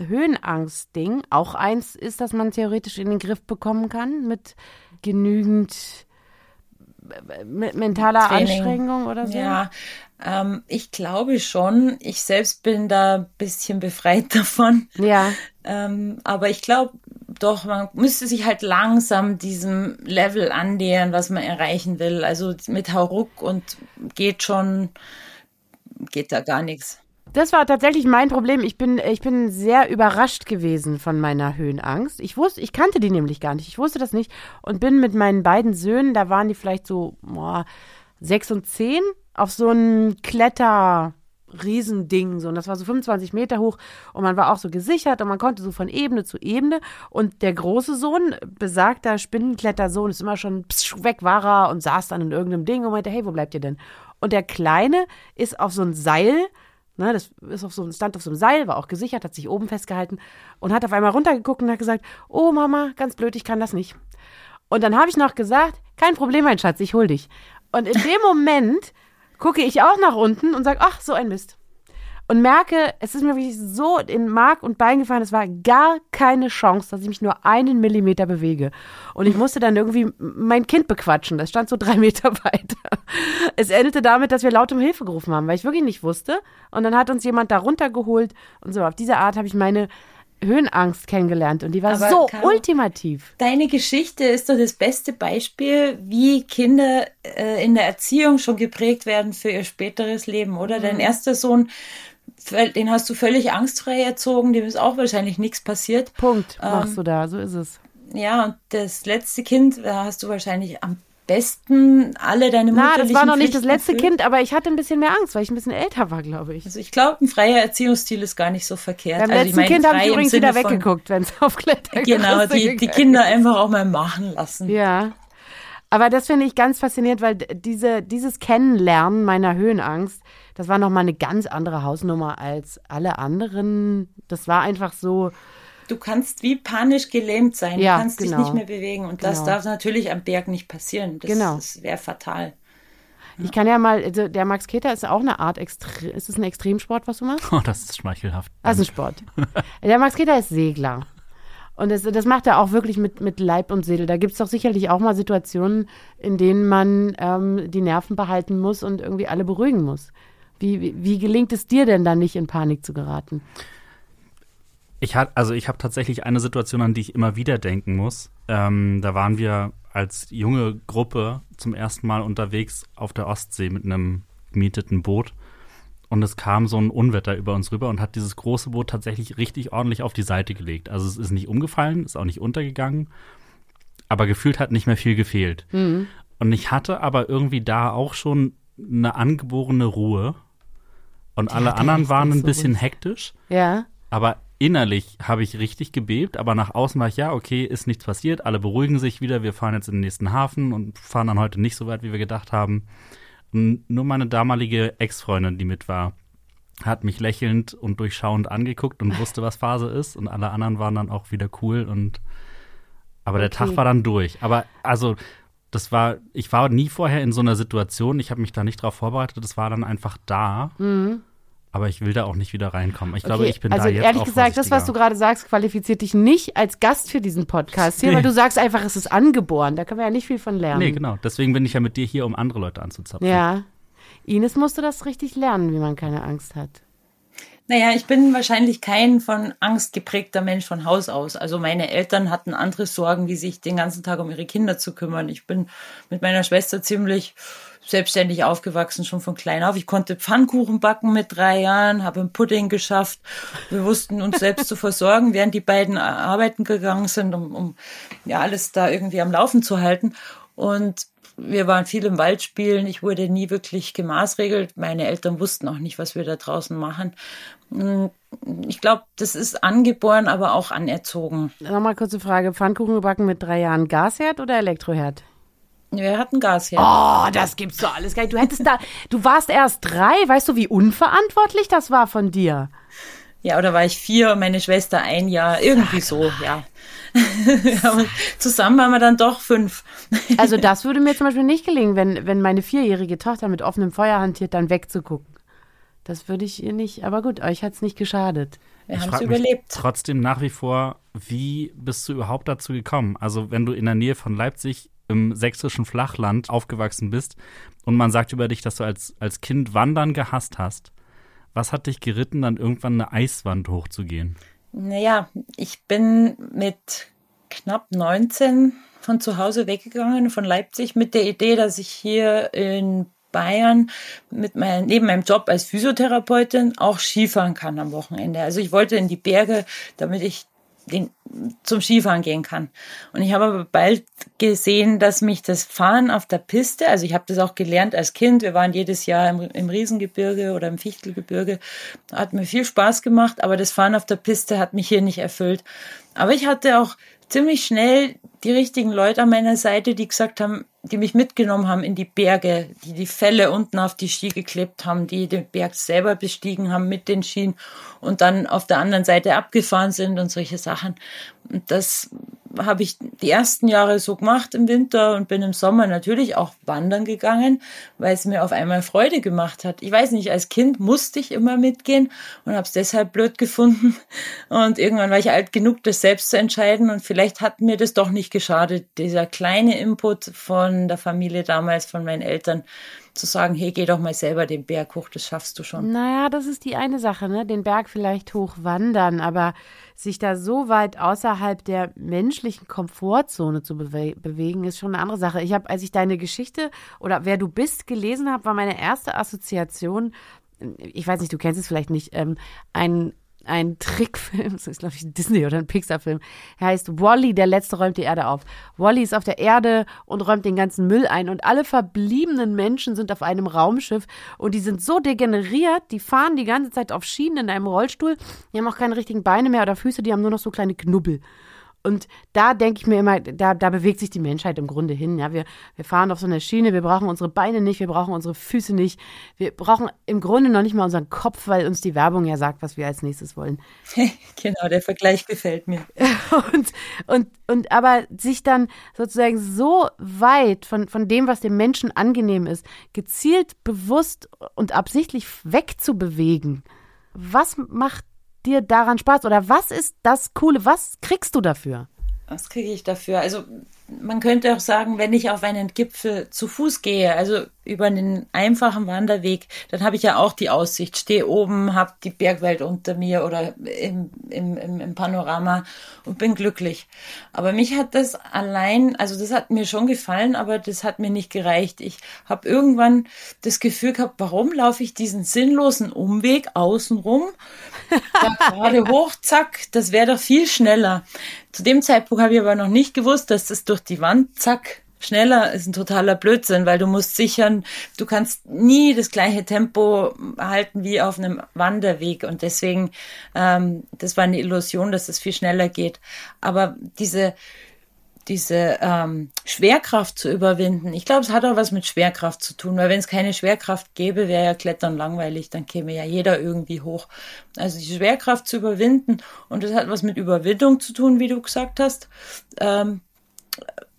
Speaker 5: Höhenangst-Ding auch eins ist, das man theoretisch in den Griff bekommen kann mit genügend mit mentaler
Speaker 6: Training.
Speaker 5: Anstrengung oder so?
Speaker 6: Ja, ähm, ich glaube schon. Ich selbst bin da ein bisschen befreit davon.
Speaker 5: Ja.
Speaker 6: Ähm, aber ich glaube doch, man müsste sich halt langsam diesem Level annähern, was man erreichen will. Also mit Hauruck und geht schon, geht da gar nichts.
Speaker 5: Das war tatsächlich mein Problem. Ich bin, ich bin sehr überrascht gewesen von meiner Höhenangst. Ich wusste, ich kannte die nämlich gar nicht. Ich wusste das nicht und bin mit meinen beiden Söhnen, da waren die vielleicht so boah, sechs und zehn, auf so ein Kletter. Riesending, so. Und das war so 25 Meter hoch und man war auch so gesichert und man konnte so von Ebene zu Ebene. Und der große Sohn, besagter Spinnenklettersohn, ist immer schon weg war er und saß dann in irgendeinem Ding und meinte, hey, wo bleibt ihr denn? Und der Kleine ist auf so ein Seil Ne, das ist auf so, einem- stand auf so einem Seil, war auch gesichert, hat sich oben festgehalten und hat auf einmal runtergeguckt und hat gesagt, oh Mama, ganz blöd, ich kann das nicht. Und dann habe ich noch gesagt, kein Problem, mein Schatz, ich hol dich. Und in dem Moment gucke ich auch nach unten und sage, ach, so ein Mist. Und merke, es ist mir wirklich so in Mark und Bein gefallen, es war gar keine Chance, dass ich mich nur einen Millimeter bewege. Und ich musste dann irgendwie mein Kind bequatschen. Das stand so drei Meter weiter. Es endete damit, dass wir laut um Hilfe gerufen haben, weil ich wirklich nicht wusste. Und dann hat uns jemand da runtergeholt und so. Auf diese Art habe ich meine Höhenangst kennengelernt und die war
Speaker 6: Aber
Speaker 5: so
Speaker 6: Caro-
Speaker 5: ultimativ.
Speaker 6: Deine Geschichte ist doch das beste Beispiel, wie Kinder äh, in der Erziehung schon geprägt werden für ihr späteres Leben, oder?
Speaker 5: Mhm.
Speaker 6: Dein erster Sohn, den hast du völlig angstfrei erzogen, dem ist auch wahrscheinlich nichts passiert.
Speaker 5: Punkt,
Speaker 6: Ähm,
Speaker 5: machst du da, so ist es.
Speaker 6: Ja, und das letzte Kind, da hast du wahrscheinlich am besten alle deine
Speaker 5: Na, das war noch nicht das letzte
Speaker 6: erfüllt.
Speaker 5: Kind, aber ich hatte ein bisschen mehr Angst, weil ich ein bisschen älter war, glaube ich.
Speaker 6: Also ich glaube, ein freier Erziehungsstil ist gar nicht so verkehrt.
Speaker 5: Beim
Speaker 6: also
Speaker 5: letzten
Speaker 6: meine,
Speaker 5: Kind habe
Speaker 6: frei
Speaker 5: ich
Speaker 6: im
Speaker 5: übrigens
Speaker 6: Sinne
Speaker 5: wieder weggeguckt, wenn es auf Klettergerüste
Speaker 6: Genau, die, die Kinder einfach auch mal machen lassen.
Speaker 5: Ja. Aber das finde ich ganz faszinierend, weil diese, dieses Kennenlernen meiner Höhenangst, das war nochmal eine ganz andere Hausnummer als alle anderen. Das war einfach so,
Speaker 6: Du kannst wie panisch gelähmt sein.
Speaker 5: Ja,
Speaker 6: du kannst dich
Speaker 5: genau.
Speaker 6: nicht mehr bewegen. Und das
Speaker 5: Genau.
Speaker 6: darf natürlich am Berg nicht passieren. Das,
Speaker 5: Genau.
Speaker 6: das wäre fatal.
Speaker 5: ich kann ja mal, also der Max Keter ist auch eine Art, Extre ist es ein Extremsport, was du machst?
Speaker 4: Oh, das ist schmeichelhaft.
Speaker 5: Das ist ein Sport. Der Max Keter ist Segler. Und das, das macht er auch wirklich mit, mit Leib und Seele. Da gibt es doch sicherlich auch mal Situationen, in denen man ähm, die Nerven behalten muss und irgendwie alle beruhigen muss. Wie, wie, wie gelingt es dir denn dann nicht in Panik zu geraten?
Speaker 4: Ich hat, also ich habe tatsächlich eine Situation, an die ich immer wieder denken muss. Ähm, da waren wir als junge Gruppe zum ersten Mal unterwegs auf der Ostsee mit einem gemieteten Boot. Und es kam so ein Unwetter über uns rüber und hat dieses große Boot tatsächlich richtig ordentlich auf die Seite gelegt. Also es ist nicht umgefallen, ist auch nicht untergegangen, aber gefühlt hat nicht mehr viel gefehlt. Und ich hatte aber irgendwie da auch schon eine angeborene Ruhe. Und alle
Speaker 5: hatte
Speaker 4: anderen waren ein
Speaker 5: so
Speaker 4: bisschen
Speaker 5: ruhig.
Speaker 4: hektisch.
Speaker 5: Ja.
Speaker 4: Aber innerlich habe ich richtig gebebt, aber nach außen war ich, ja, okay, ist nichts passiert, alle beruhigen sich wieder, wir fahren jetzt in den nächsten Hafen und fahren dann heute nicht so weit, wie wir gedacht haben. Nur meine damalige Ex-Freundin, die mit war, hat mich lächelnd und durchschauend angeguckt und wusste, was Phase ist und alle anderen waren dann auch wieder cool und aber der
Speaker 5: Okay.
Speaker 4: Tag war dann durch. Aber also das war, ich war nie vorher in so einer Situation, ich habe mich da nicht drauf vorbereitet, das war dann einfach da. Aber ich will da auch nicht wieder reinkommen. Ich glaube,
Speaker 5: Okay,
Speaker 4: ich bin
Speaker 5: also
Speaker 4: da jetzt
Speaker 5: ehrlich
Speaker 4: auch
Speaker 5: gesagt, das, was du gerade sagst, qualifiziert dich nicht als Gast für diesen Podcast hier,
Speaker 4: Nee.
Speaker 5: weil du sagst einfach, es ist angeboren. Da können wir ja nicht viel von lernen.
Speaker 4: Nee, genau. Deswegen bin ich ja mit dir hier, um andere Leute anzuzapfen.
Speaker 5: Ja. Ines musste das richtig lernen, wie man keine Angst hat.
Speaker 6: Naja, ich bin wahrscheinlich kein von Angst geprägter Mensch von Haus aus. Also meine Eltern hatten andere Sorgen, wie sich den ganzen Tag um ihre Kinder zu kümmern. Ich bin mit meiner Schwester ziemlich selbstständig aufgewachsen, schon von klein auf. Ich konnte Pfannkuchen backen mit drei Jahren, habe einen Pudding geschafft. Wir wussten uns selbst zu versorgen, während die beiden arbeiten gegangen sind, um, um ja alles da irgendwie am Laufen zu halten. Und wir waren viel im Wald spielen. Ich wurde nie wirklich gemaßregelt. Meine Eltern wussten auch nicht, was wir da draußen machen. Ich glaube, das ist angeboren, aber auch anerzogen.
Speaker 5: Nochmal kurze Frage. Pfannkuchen gebacken mit drei Jahren Gasherd oder Elektroherd?
Speaker 6: Wir hatten Gasherd.
Speaker 5: Oh, das gibt's doch alles gar nicht. Du hättest da, du warst erst drei. Weißt du, wie unverantwortlich das war von dir?
Speaker 6: Ja, oder war ich vier und meine Schwester ein Jahr? Irgendwie so, ja. Aber zusammen waren wir dann doch fünf.
Speaker 5: Also das würde mir zum Beispiel nicht gelingen, wenn, wenn meine vierjährige Tochter mit offenem Feuer hantiert, dann wegzugucken. Das würde ich ihr nicht, aber gut, euch hat's nicht geschadet.
Speaker 6: Wir haben es überlebt.
Speaker 4: trotzdem nach wie vor, wie bist du überhaupt dazu gekommen? Also, wenn du in der Nähe von Leipzig im sächsischen Flachland aufgewachsen bist und man sagt über dich, dass du als, als Kind Wandern gehasst hast, was hat dich geritten, dann irgendwann eine Eiswand hochzugehen?
Speaker 6: Naja, ich bin mit knapp 19 von zu Hause weggegangen, von Leipzig, mit der Idee, dass ich hier in Bayern mit mein, neben meinem Job als Physiotherapeutin auch Skifahren kann am Wochenende. Also ich wollte in die Berge, damit ich den, zum Skifahren gehen kann. Und ich habe aber bald gesehen, dass mich das Fahren auf der Piste, also ich habe das auch gelernt als Kind, wir waren jedes Jahr im, im Riesengebirge oder im Fichtelgebirge, hat mir viel Spaß gemacht, aber das Fahren auf der Piste hat mich hier nicht erfüllt. Aber ich hatte auch ziemlich schnell die richtigen Leute an meiner Seite, die gesagt haben, die mich mitgenommen haben in die Berge, die die Felle unten auf die Ski geklebt haben, die den Berg selber bestiegen haben mit den Skien und dann auf der anderen Seite abgefahren sind und solche Sachen. Und das habe ich die ersten Jahre so gemacht im Winter und bin im Sommer natürlich auch wandern gegangen, weil es mir auf einmal Freude gemacht hat. Ich weiß nicht, als Kind musste ich immer mitgehen und habe es deshalb blöd gefunden. Und irgendwann war ich alt genug, das selbst zu entscheiden und vielleicht hat mir das doch nicht geschadet, dieser kleine Input von der Familie damals, von meinen Eltern, zu sagen, hey, geh doch mal selber den Berg hoch, das schaffst du schon.
Speaker 5: Naja, das ist die eine Sache, ne? Den Berg vielleicht hochwandern, aber sich da so weit außerhalb der menschlichen Komfortzone zu bewe bewegen, ist schon eine andere Sache. Ich habe, als ich deine Geschichte oder wer du bist gelesen habe, war meine erste Assoziation, ich weiß nicht, du kennst es vielleicht nicht, ähm, ein ein Trickfilm, das ist glaube ich ein Disney oder ein Pixar-Film. Er heißt Wally, der letzte räumt die Erde auf. Wally ist auf der Erde und räumt den ganzen Müll ein und alle verbliebenen Menschen sind auf einem Raumschiff und die sind so degeneriert, die fahren die ganze Zeit auf Schienen in einem Rollstuhl, die haben auch keine richtigen Beine mehr oder Füße, die haben nur noch so kleine Knubbel. Und da denke ich mir immer, da, da bewegt sich die Menschheit im Grunde hin. Ja, wir, wir fahren auf so einer Schiene, wir brauchen unsere Beine nicht, wir brauchen unsere Füße nicht. Wir brauchen im Grunde noch nicht mal unseren Kopf, weil uns die Werbung ja sagt, was wir als nächstes wollen.
Speaker 6: genau, der Vergleich gefällt mir.
Speaker 5: und, und, und aber sich dann sozusagen so weit von, von dem, was dem Menschen angenehm ist, gezielt, bewusst und absichtlich wegzubewegen. Was macht dir daran Spaß? Oder was ist das Coole? Was kriegst du dafür?
Speaker 6: Was kriege ich dafür? Also man könnte auch sagen, wenn ich auf einen Gipfel zu Fuß gehe, also über einen einfachen Wanderweg, dann habe ich ja auch die Aussicht, stehe oben, habe die Bergwelt unter mir oder im, im, im, im Panorama und bin glücklich. Aber mich hat das allein, also das hat mir schon gefallen, aber das hat mir nicht gereicht. Ich habe irgendwann das Gefühl gehabt, warum laufe ich diesen sinnlosen Umweg außenrum, da gerade hoch, zack, das wäre doch viel schneller. Zu dem Zeitpunkt habe ich aber noch nicht gewusst, dass das durch die Wand, zack, schneller ist ein totaler Blödsinn, weil du musst sichern, du kannst nie das gleiche Tempo halten wie auf einem Wanderweg und deswegen, ähm, das war eine Illusion, dass es viel schneller geht. Aber diese diese ähm, Schwerkraft zu überwinden. Ich glaube, es hat auch was mit Schwerkraft zu tun, weil wenn es keine Schwerkraft gäbe, wäre ja Klettern langweilig, dann käme ja jeder irgendwie hoch. Also die Schwerkraft zu überwinden und das hat was mit Überwindung zu tun, wie du gesagt hast. Ähm,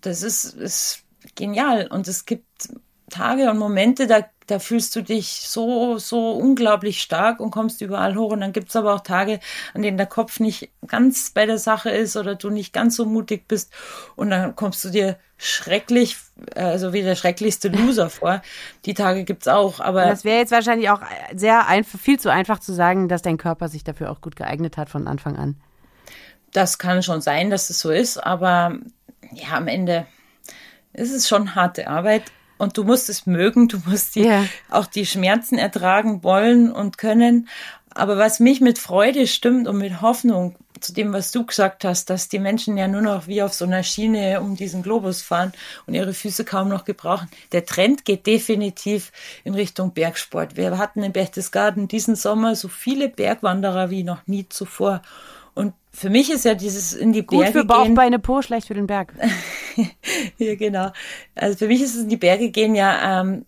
Speaker 6: das ist, ist genial und es gibt Tage und Momente, da, da fühlst du dich so, so unglaublich stark und kommst überall hoch. Und dann gibt's aber auch Tage, an denen der Kopf nicht ganz bei der Sache ist oder du nicht ganz so mutig bist. Und dann kommst du dir schrecklich, also wie der schrecklichste Loser vor. Die Tage gibt's auch. Aber
Speaker 5: das wäre jetzt wahrscheinlich auch sehr einfach, viel zu einfach zu sagen, dass dein Körper sich dafür auch gut geeignet hat von Anfang an.
Speaker 6: Das kann schon sein, dass es so ist, aber ja, am Ende ist es schon harte Arbeit und du musst es mögen, du musst die,
Speaker 5: Ja.
Speaker 6: auch die Schmerzen ertragen wollen und können. Aber was mich mit Freude stimmt und mit Hoffnung, zu dem, was du gesagt hast, dass die Menschen ja nur noch wie auf so einer Schiene um diesen Globus fahren und ihre Füße kaum noch gebrauchen. Der Trend geht definitiv in Richtung Bergsport. Wir hatten in Berchtesgaden diesen Sommer so viele Bergwanderer wie noch nie zuvor. Für mich ist ja dieses in die Berge
Speaker 5: Gut für Bauch, Beine, Po, schlecht für den Berg.
Speaker 6: ja, genau. Also für mich ist es in die Berge gehen ja ähm,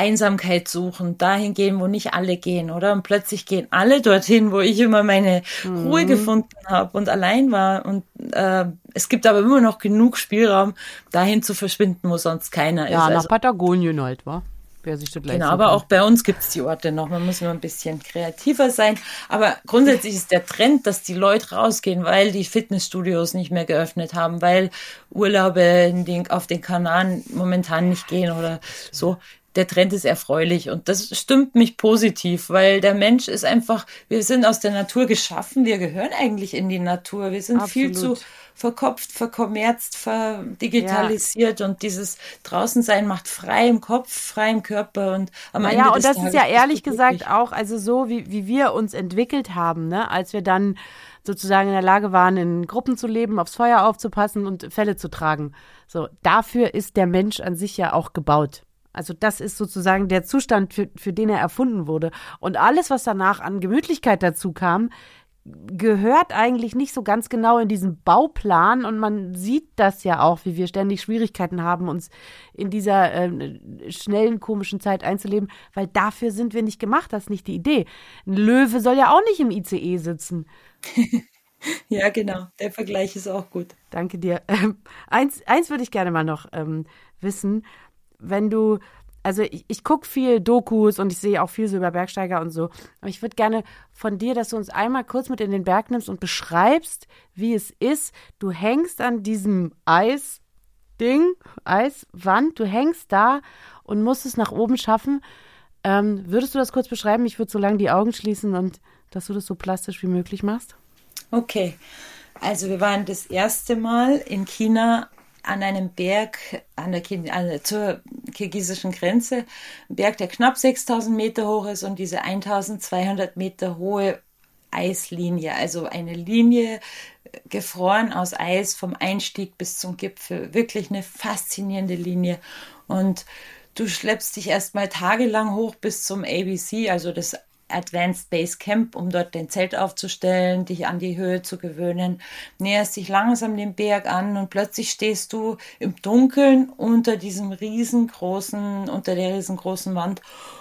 Speaker 6: Einsamkeit suchen, dahin gehen, wo nicht alle gehen, oder? Und plötzlich gehen alle dorthin, wo ich immer meine mhm. Ruhe gefunden habe und allein war. Und äh, es gibt aber immer noch genug Spielraum, dahin zu verschwinden, wo sonst keiner
Speaker 5: ja,
Speaker 6: ist.
Speaker 5: Ja, nach also, Patagonien halt, wa? Wer sich das
Speaker 6: genau, aber kann. auch bei uns gibt es die Orte noch. Man muss nur ein bisschen kreativer sein. Aber grundsätzlich ist der Trend, dass die Leute rausgehen, weil die Fitnessstudios nicht mehr geöffnet haben, weil Urlaube den, auf den Kanaren momentan nicht gehen oder so der Trend ist erfreulich und das stimmt mich positiv, weil der Mensch ist einfach, wir sind aus der Natur geschaffen, wir gehören eigentlich in die Natur, wir sind Absolut. viel zu verkopft, verkommerzt, verdigitalisiert ja. und dieses Draußensein macht frei im Kopf, frei im Körper und am naja, Ende
Speaker 5: und das ist ja ehrlich gesagt auch, also so wie, wie wir uns entwickelt haben, ne, als wir dann sozusagen in der Lage waren, in Gruppen zu leben, aufs Feuer aufzupassen und Fälle zu tragen. So, dafür ist der Mensch an sich ja auch gebaut. Also das ist sozusagen der Zustand, für, für den er erfunden wurde. Und alles, was danach an Gemütlichkeit dazu kam, gehört eigentlich nicht so ganz genau in diesen Bauplan und man sieht das ja auch, wie wir ständig Schwierigkeiten haben, uns in dieser äh, schnellen, komischen Zeit einzuleben, weil dafür sind wir nicht gemacht, das ist nicht die Idee. Ein Löwe soll ja auch nicht im ICE sitzen.
Speaker 6: ja, genau, der Vergleich ist auch gut.
Speaker 5: Danke dir. Ähm, eins, eins würde ich gerne mal noch ähm, wissen, wenn du, also ich, ich gucke viel Dokus und ich sehe auch viel so über Bergsteiger und so. Aber ich würde gerne von dir, dass du uns einmal kurz mit in den Berg nimmst und beschreibst, wie es ist. Du hängst an diesem Eisding, Eiswand, du hängst da und musst es nach oben schaffen. Ähm, würdest du das kurz beschreiben? Ich würde so lange die Augen schließen und dass du das so plastisch wie möglich machst.
Speaker 6: Okay. Also wir waren das erste Mal in China an einem Berg an der, an zur kirgisischen Grenze, ein Berg, der knapp 6000 Meter hoch ist und diese 1200 Meter hohe Eislinie, also eine Linie äh, gefroren aus Eis vom Einstieg bis zum Gipfel. Wirklich eine faszinierende Linie. Und du schleppst dich erstmal tagelang hoch bis zum ABC, also das Advanced Base Camp, um dort dein Zelt aufzustellen, dich an die Höhe zu gewöhnen, näherst dich langsam den Berg an und plötzlich stehst du im Dunkeln unter diesem riesengroßen, unter der riesengroßen Wand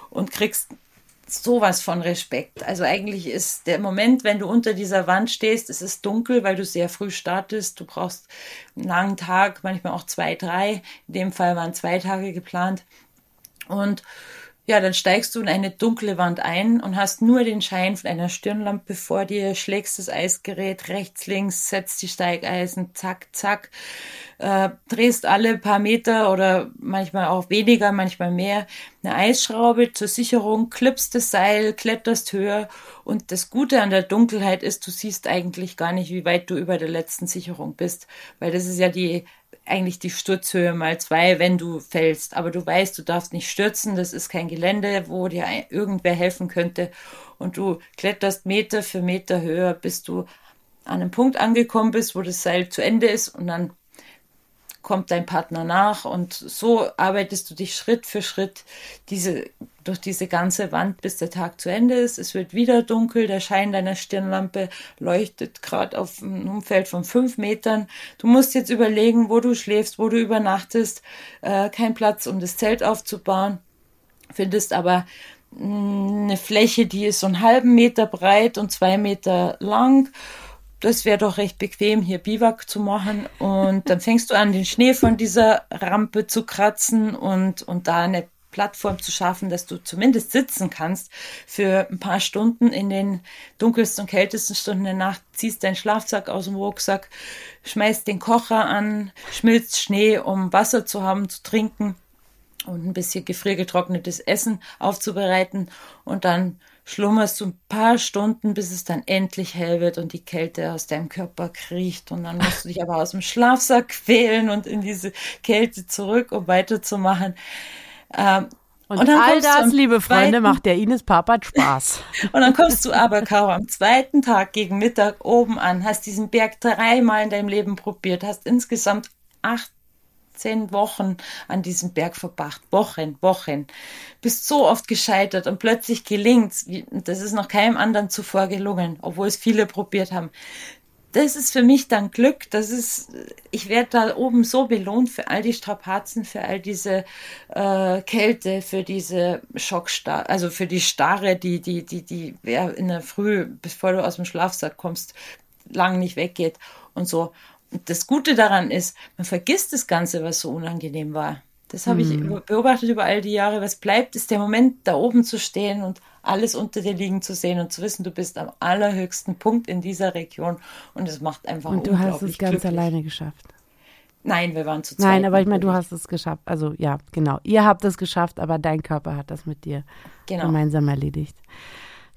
Speaker 6: und kriegst sowas von Respekt. Also eigentlich ist der Moment, wenn du unter dieser Wand stehst, es ist dunkel, weil du sehr früh startest. Du brauchst einen langen Tag, manchmal auch zwei, drei. In dem Fall waren zwei Tage geplant. Und ja, dann steigst du in eine dunkle Wand ein und hast nur den Schein von einer Stirnlampe vor dir, schlägst das Eisgerät rechts, links, setzt die Steigeisen, zack, zack, äh, drehst alle paar Meter oder manchmal auch weniger, manchmal mehr eine Eisschraube zur Sicherung, klippst das Seil, kletterst höher und das Gute an der Dunkelheit ist, du siehst eigentlich gar nicht, wie weit du über der letzten Sicherung bist, weil das ist ja die eigentlich die Sturzhöhe mal zwei, wenn du fällst. Aber du weißt, du darfst nicht stürzen. Das ist kein Gelände, wo dir irgendwer helfen könnte. Und du kletterst Meter für Meter höher, bis du an einem Punkt angekommen bist, wo das Seil zu Ende ist. Und dann kommt dein Partner nach und so arbeitest du dich Schritt für Schritt diese, durch diese ganze Wand, bis der Tag zu Ende ist. Es wird wieder dunkel, der Schein deiner Stirnlampe leuchtet gerade auf ein Umfeld von fünf Metern. Du musst jetzt überlegen, wo du schläfst, wo du übernachtest, äh, kein Platz, um das Zelt aufzubauen, findest aber mm, eine Fläche, die ist so einen halben Meter breit und zwei Meter lang das wäre doch recht bequem, hier Biwak zu machen. Und dann fängst du an, den Schnee von dieser Rampe zu kratzen und, und da eine Plattform zu schaffen, dass du zumindest sitzen kannst für ein paar Stunden in den dunkelsten und kältesten Stunden der Nacht, ziehst deinen Schlafsack aus dem Rucksack, schmeißt den Kocher an, schmilzt Schnee, um Wasser zu haben, zu trinken und ein bisschen gefriergetrocknetes Essen aufzubereiten und dann schlummerst du ein paar Stunden, bis es dann endlich hell wird und die Kälte aus deinem Körper kriecht. Und dann musst du dich aber aus dem Schlafsack quälen und in diese Kälte zurück, um weiterzumachen. Ähm,
Speaker 5: Und,
Speaker 6: Und dann
Speaker 5: all das, liebe Freunde,
Speaker 6: zweiten-
Speaker 5: macht der Ines Papert Spaß.
Speaker 6: Und dann kommst du aber, Caro, am zweiten Tag gegen Mittag oben an, hast diesen Berg dreimal in deinem Leben probiert, hast insgesamt 18 Wochen an diesem Berg verbracht. Wochen, Wochen. Bist so oft gescheitert und plötzlich gelingt's. Wie- Das ist noch keinem anderen zuvor gelungen, obwohl es viele probiert haben. Das ist für mich dann Glück. Das ist, ich werde da oben so belohnt für all die Strapazen, für all diese äh, Kälte, für diese Schockstarre, also für die Starre, die, die, die, die ja, in der Früh, bevor du aus dem Schlafsack kommst, lang nicht weggeht und so. Und das Gute daran ist, man vergisst das Ganze, was so unangenehm war. Das habe ich beobachtet über all die Jahre. Was bleibt, ist der Moment, da oben zu stehen und alles unter dir liegen zu sehen und zu wissen, du bist am allerhöchsten Punkt in dieser Region. Und es macht einfach
Speaker 5: Und du hast es ganz
Speaker 6: glücklich.
Speaker 5: alleine geschafft.
Speaker 6: Nein, wir waren zu zweit.
Speaker 5: Nein, aber ich meine, du hast es geschafft. Also ja, genau. Ihr habt es geschafft, aber dein Körper hat das mit dir
Speaker 6: Genau.
Speaker 5: gemeinsam erledigt.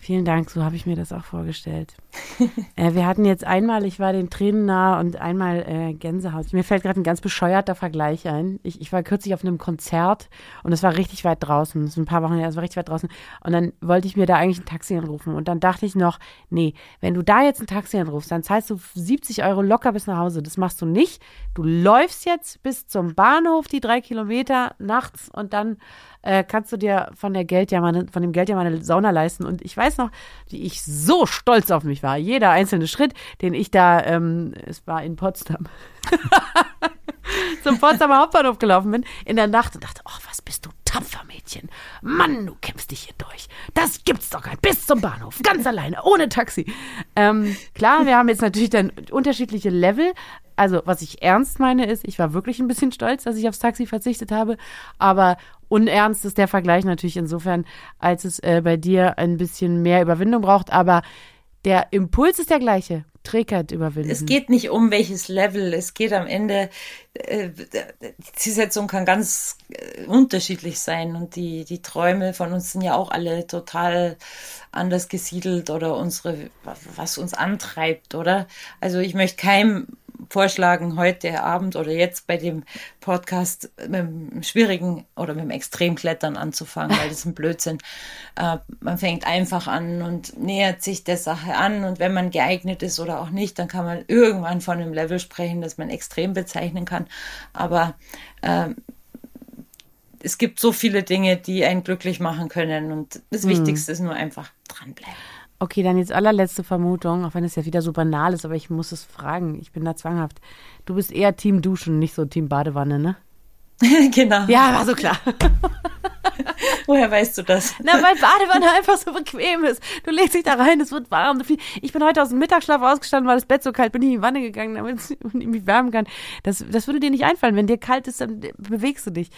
Speaker 5: Vielen Dank, so habe ich mir das auch vorgestellt. äh, wir hatten jetzt einmal, ich war den Tränen nah und einmal äh, Gänsehaut. Mir fällt gerade ein ganz bescheuerter Vergleich ein. Ich, ich war kürzlich auf einem Konzert und es war richtig weit draußen. Das ist ein paar Wochen her, es war richtig weit draußen. Und dann wollte ich mir da eigentlich ein Taxi anrufen. Und dann dachte ich noch, nee, wenn du da jetzt ein Taxi anrufst, dann zahlst du 70 Euro locker bis nach Hause. Das machst du nicht. Du läufst jetzt bis zum Bahnhof die drei Kilometer nachts und dann äh, kannst du dir von der Geld ja mal, ne- von dem Geld ja mal eine Sauna leisten. Und ich weiß noch, wie ich so stolz auf mich war. Jeder einzelne Schritt, den ich da, ähm, es war in Potsdam, zum Potsdamer Hauptbahnhof gelaufen bin, in der Nacht und dachte, oh, was bist du tapfer, Mädchen. Mann, du kämpfst dich hier durch. Das gibt's doch gar nicht. Bis zum Bahnhof, ganz alleine, ohne Taxi. Ähm, klar, wir haben jetzt natürlich dann unterschiedliche Level. Also, was ich ernst meine, ist, ich war wirklich ein bisschen stolz, dass ich aufs Taxi verzichtet habe. Aber unernst ist der Vergleich natürlich insofern, als es äh, bei dir ein bisschen mehr Überwindung braucht. Aber der Impuls ist der gleiche. Trägheit überwinden.
Speaker 6: Es geht nicht um welches Level, es geht am Ende, äh, die Zielsetzung kann ganz äh, unterschiedlich sein und die, die Träume von uns sind ja auch alle total anders gesiedelt oder unsere, was uns antreibt, oder? Also ich möchte keinem vorschlagen, heute Abend oder jetzt bei dem Podcast mit dem schwierigen oder mit dem Extremklettern anzufangen, weil das ist ein Blödsinn. Äh, man fängt einfach an und nähert sich der Sache an und wenn man geeignet ist oder auch nicht, dann kann man irgendwann von einem Level sprechen, das man extrem bezeichnen kann. Aber ähm, es gibt so viele Dinge, die einen glücklich machen können und das Wichtigste ist nur einfach dranbleiben.
Speaker 5: Okay, dann jetzt allerletzte Vermutung, auch wenn es ja wieder so banal ist, aber ich muss es fragen. Ich bin da zwanghaft. Du bist eher Team Duschen, nicht so Team Badewanne, ne?
Speaker 6: genau.
Speaker 5: Ja, war so klar.
Speaker 6: Woher weißt du das?
Speaker 5: Na, weil Badewanne einfach so bequem ist. Du legst dich da rein, es wird warm. Ich bin heute aus dem Mittagsschlaf ausgestanden, weil das Bett so kalt bin, ich in die Wanne gegangen, damit ich mich wärmen kann. Das, das würde dir nicht einfallen. Wenn dir kalt ist, dann bewegst du dich.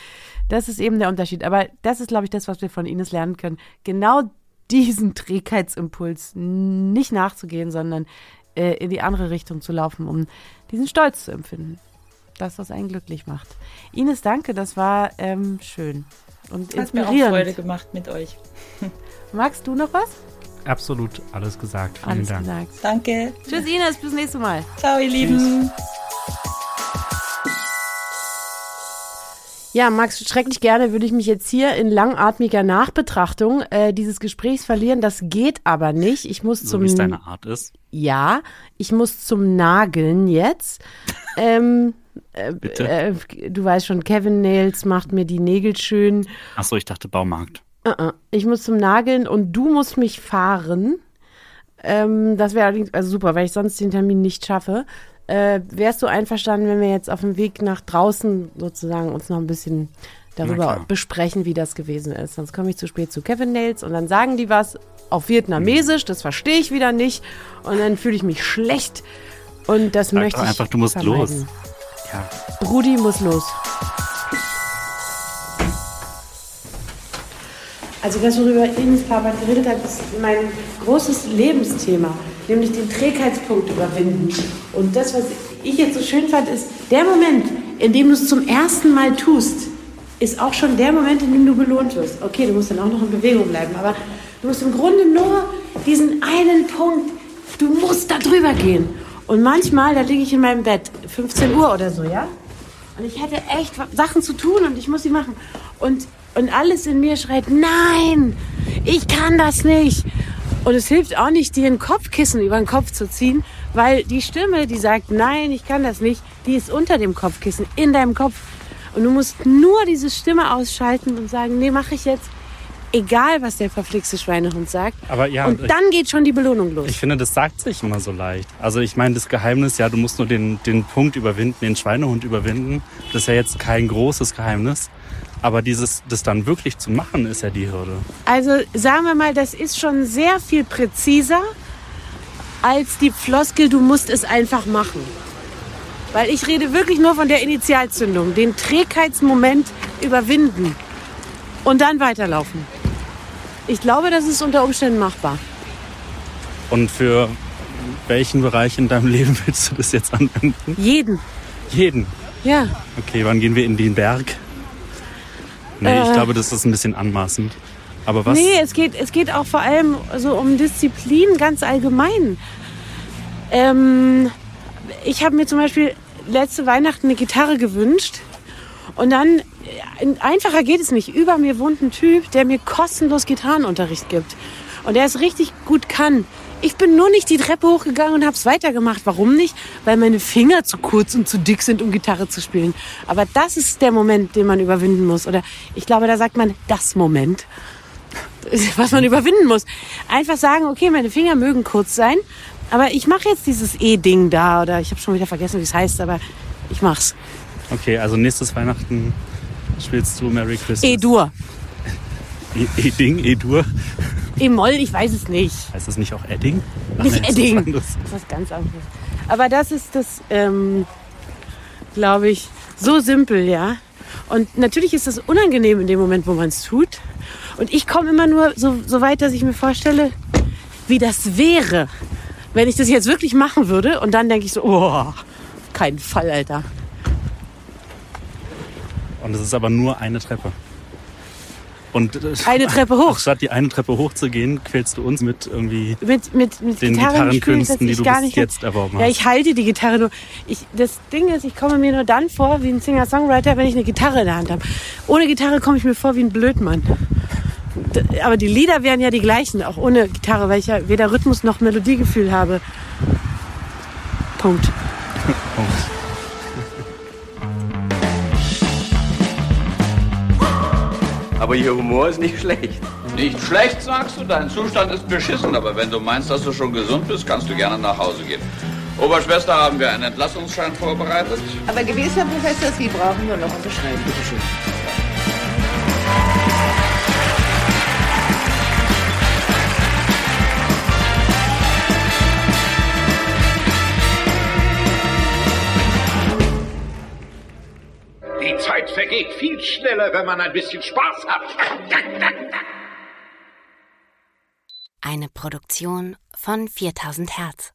Speaker 5: Das ist eben der Unterschied. Aber das ist, glaube ich, das, was wir von Ines lernen können. Genau diesen Trägheitsimpuls nicht nachzugehen, sondern äh, in die andere Richtung zu laufen, um diesen Stolz zu empfinden. Das, was einen glücklich macht. Ines, danke, das war ähm, schön und
Speaker 6: Hat mir auch
Speaker 5: inspirierend.
Speaker 6: Freude gemacht mit euch.
Speaker 5: Magst du noch was?
Speaker 4: Absolut alles gesagt. Vielen
Speaker 5: Alles
Speaker 4: Dank.
Speaker 5: gesagt.
Speaker 6: Danke.
Speaker 5: Tschüss, Ines, bis nächstes Mal.
Speaker 6: Ciao, ihr Lieben.
Speaker 5: Ja, Max, schrecklich gerne würde ich mich jetzt hier in langatmiger Nachbetrachtung äh, dieses Gesprächs verlieren. Das geht aber nicht. Ich muss
Speaker 4: So
Speaker 5: zum
Speaker 4: wie es deine Art ist.
Speaker 5: ja, ich muss zum Nageln jetzt. ähm, äh,
Speaker 4: Bitte?
Speaker 5: äh, du weißt schon, Kevin Nails macht mir die Nägel schön.
Speaker 4: Achso, ich dachte Baumarkt.
Speaker 5: Uh -uh. Ich muss zum Nageln und du musst mich fahren. Ähm, das wäre allerdings also super, weil ich sonst den Termin nicht schaffe. Äh, wärst du einverstanden, wenn wir jetzt auf dem Weg nach draußen sozusagen uns noch ein bisschen darüber besprechen, wie das gewesen ist? Sonst komme ich zu spät zu Kevin Nails und dann sagen die was auf Vietnamesisch, das verstehe ich wieder nicht und dann fühle ich mich schlecht und das
Speaker 4: Sag
Speaker 5: möchte ich
Speaker 4: einfach, du musst
Speaker 5: vermeiden.
Speaker 4: los. Ja.
Speaker 5: Rudi muss los. Also das, worüber Ines Papert geredet hat, ist mein großes Lebensthema, nämlich den Trägheitspunkt überwinden. Und das, was ich jetzt so schön fand, ist, der Moment, in dem du es zum ersten Mal tust, ist auch schon der Moment, in dem du belohnt wirst. Okay, du musst dann auch noch in Bewegung bleiben, aber du musst im Grunde nur diesen einen Punkt, du musst da drüber gehen. Und manchmal, da liege ich in meinem Bett, 15 Uhr oder so, ja? Und ich hätte echt Sachen zu tun und ich muss sie machen. Und, und alles in mir schreit, nein, ich kann das nicht. Und es hilft auch nicht, dir ein Kopfkissen über den Kopf zu ziehen, weil die Stimme, die sagt, nein, ich kann das nicht, die ist unter dem Kopfkissen, in deinem Kopf. Und du musst nur diese Stimme ausschalten und sagen, nee, mache ich jetzt. Egal, was der verflixte Schweinehund sagt.
Speaker 4: Aber ja,
Speaker 5: und
Speaker 4: ich-
Speaker 5: dann geht schon die Belohnung los.
Speaker 4: Ich finde, das sagt sich immer so leicht. Also ich meine, das Geheimnis, ja, du musst nur den, den Punkt überwinden, den Schweinehund überwinden. Das ist ja jetzt kein großes Geheimnis. Aber dieses, das dann wirklich zu machen, ist ja die Hürde.
Speaker 5: Also sagen wir mal, das ist schon sehr viel präziser als die Floskel, du musst es einfach machen. Weil ich rede wirklich nur von der Initialzündung, den Trägheitsmoment überwinden und dann weiterlaufen. Ich glaube, das ist unter Umständen machbar.
Speaker 4: Und für welchen Bereich in deinem Leben willst du das jetzt anwenden?
Speaker 5: Jeden.
Speaker 4: Jeden.
Speaker 5: Ja.
Speaker 4: Okay, wann gehen wir in den Berg? Nee, ich
Speaker 5: Äh.
Speaker 4: glaube, das ist ein bisschen anmaßend. Aber was?
Speaker 5: Nee, es geht, es geht auch vor allem so um Disziplin ganz allgemein. Ähm, ich habe mir zum Beispiel letzte Weihnachten eine Gitarre gewünscht. Und dann, äh, einfacher geht es nicht. Über mir wohnt ein Typ, der mir kostenlos Gitarrenunterricht gibt. Und der es richtig gut kann. Ich bin nur nicht die Treppe hochgegangen und habe es weitergemacht. Warum nicht? Weil meine Finger zu kurz und zu dick sind, um Gitarre zu spielen. Aber das ist der Moment, den man überwinden muss. Oder ich glaube, da sagt man das Moment was man überwinden muss. Einfach sagen, okay, meine Finger mögen kurz sein, aber ich mache jetzt dieses E-Ding da oder ich habe schon wieder vergessen, wie es heißt, aber ich mach's.
Speaker 4: Okay, also nächstes Weihnachten spielst du Merry Christmas.
Speaker 5: E-Dur.
Speaker 4: E- E-Ding, E-Dur.
Speaker 5: E-Moll, ich weiß es nicht.
Speaker 4: Heißt das nicht auch Edding? Ach,
Speaker 5: Nicht
Speaker 4: nee, ist
Speaker 5: Edding. Das ist was ganz anderes. Aber das ist das, ähm, glaube ich, so simpel, ja. Und natürlich ist das unangenehm in dem Moment, wo man es tut. Und ich komme immer nur so, so weit, dass ich mir vorstelle, wie das wäre, wenn ich das jetzt wirklich machen würde. Und dann denke ich so, oh, kein Fall, Alter.
Speaker 4: Und es ist aber nur eine Treppe. Und
Speaker 5: Eine Treppe hoch.
Speaker 4: Statt die eine Treppe hoch zu gehen, quälst du uns mit irgendwie
Speaker 5: Mit, mit, mit
Speaker 4: den
Speaker 5: Gitarren
Speaker 4: Gitarrenkünsten, die du
Speaker 5: gar
Speaker 4: bis
Speaker 5: nicht
Speaker 4: jetzt erworben
Speaker 5: Ja,
Speaker 4: hast.
Speaker 5: ich halte die Gitarre nur. Ich, das Ding ist, ich komme mir nur dann vor wie ein Singer-Songwriter, wenn ich eine Gitarre in der Hand habe. Ohne Gitarre komme ich mir vor wie ein Blödmann. Aber die Lieder wären ja die gleichen, auch ohne Gitarre, weil ich ja weder Rhythmus noch Melodiegefühl habe. Punkt.
Speaker 1: Aber Ihr Humor ist nicht schlecht.
Speaker 7: Nicht schlecht, sagst du, dein Zustand ist beschissen, aber wenn du meinst, dass du schon gesund bist, kannst du gerne nach Hause gehen. Oberschwester, haben wir einen Entlassungsschein vorbereitet?
Speaker 8: Aber gewiss, Herr Professor, Sie brauchen nur noch unterschreiben. Bitte schön.
Speaker 9: Vergeht viel schneller, wenn man ein bisschen Spaß hat.
Speaker 10: Eine Produktion von 4000 Hertz.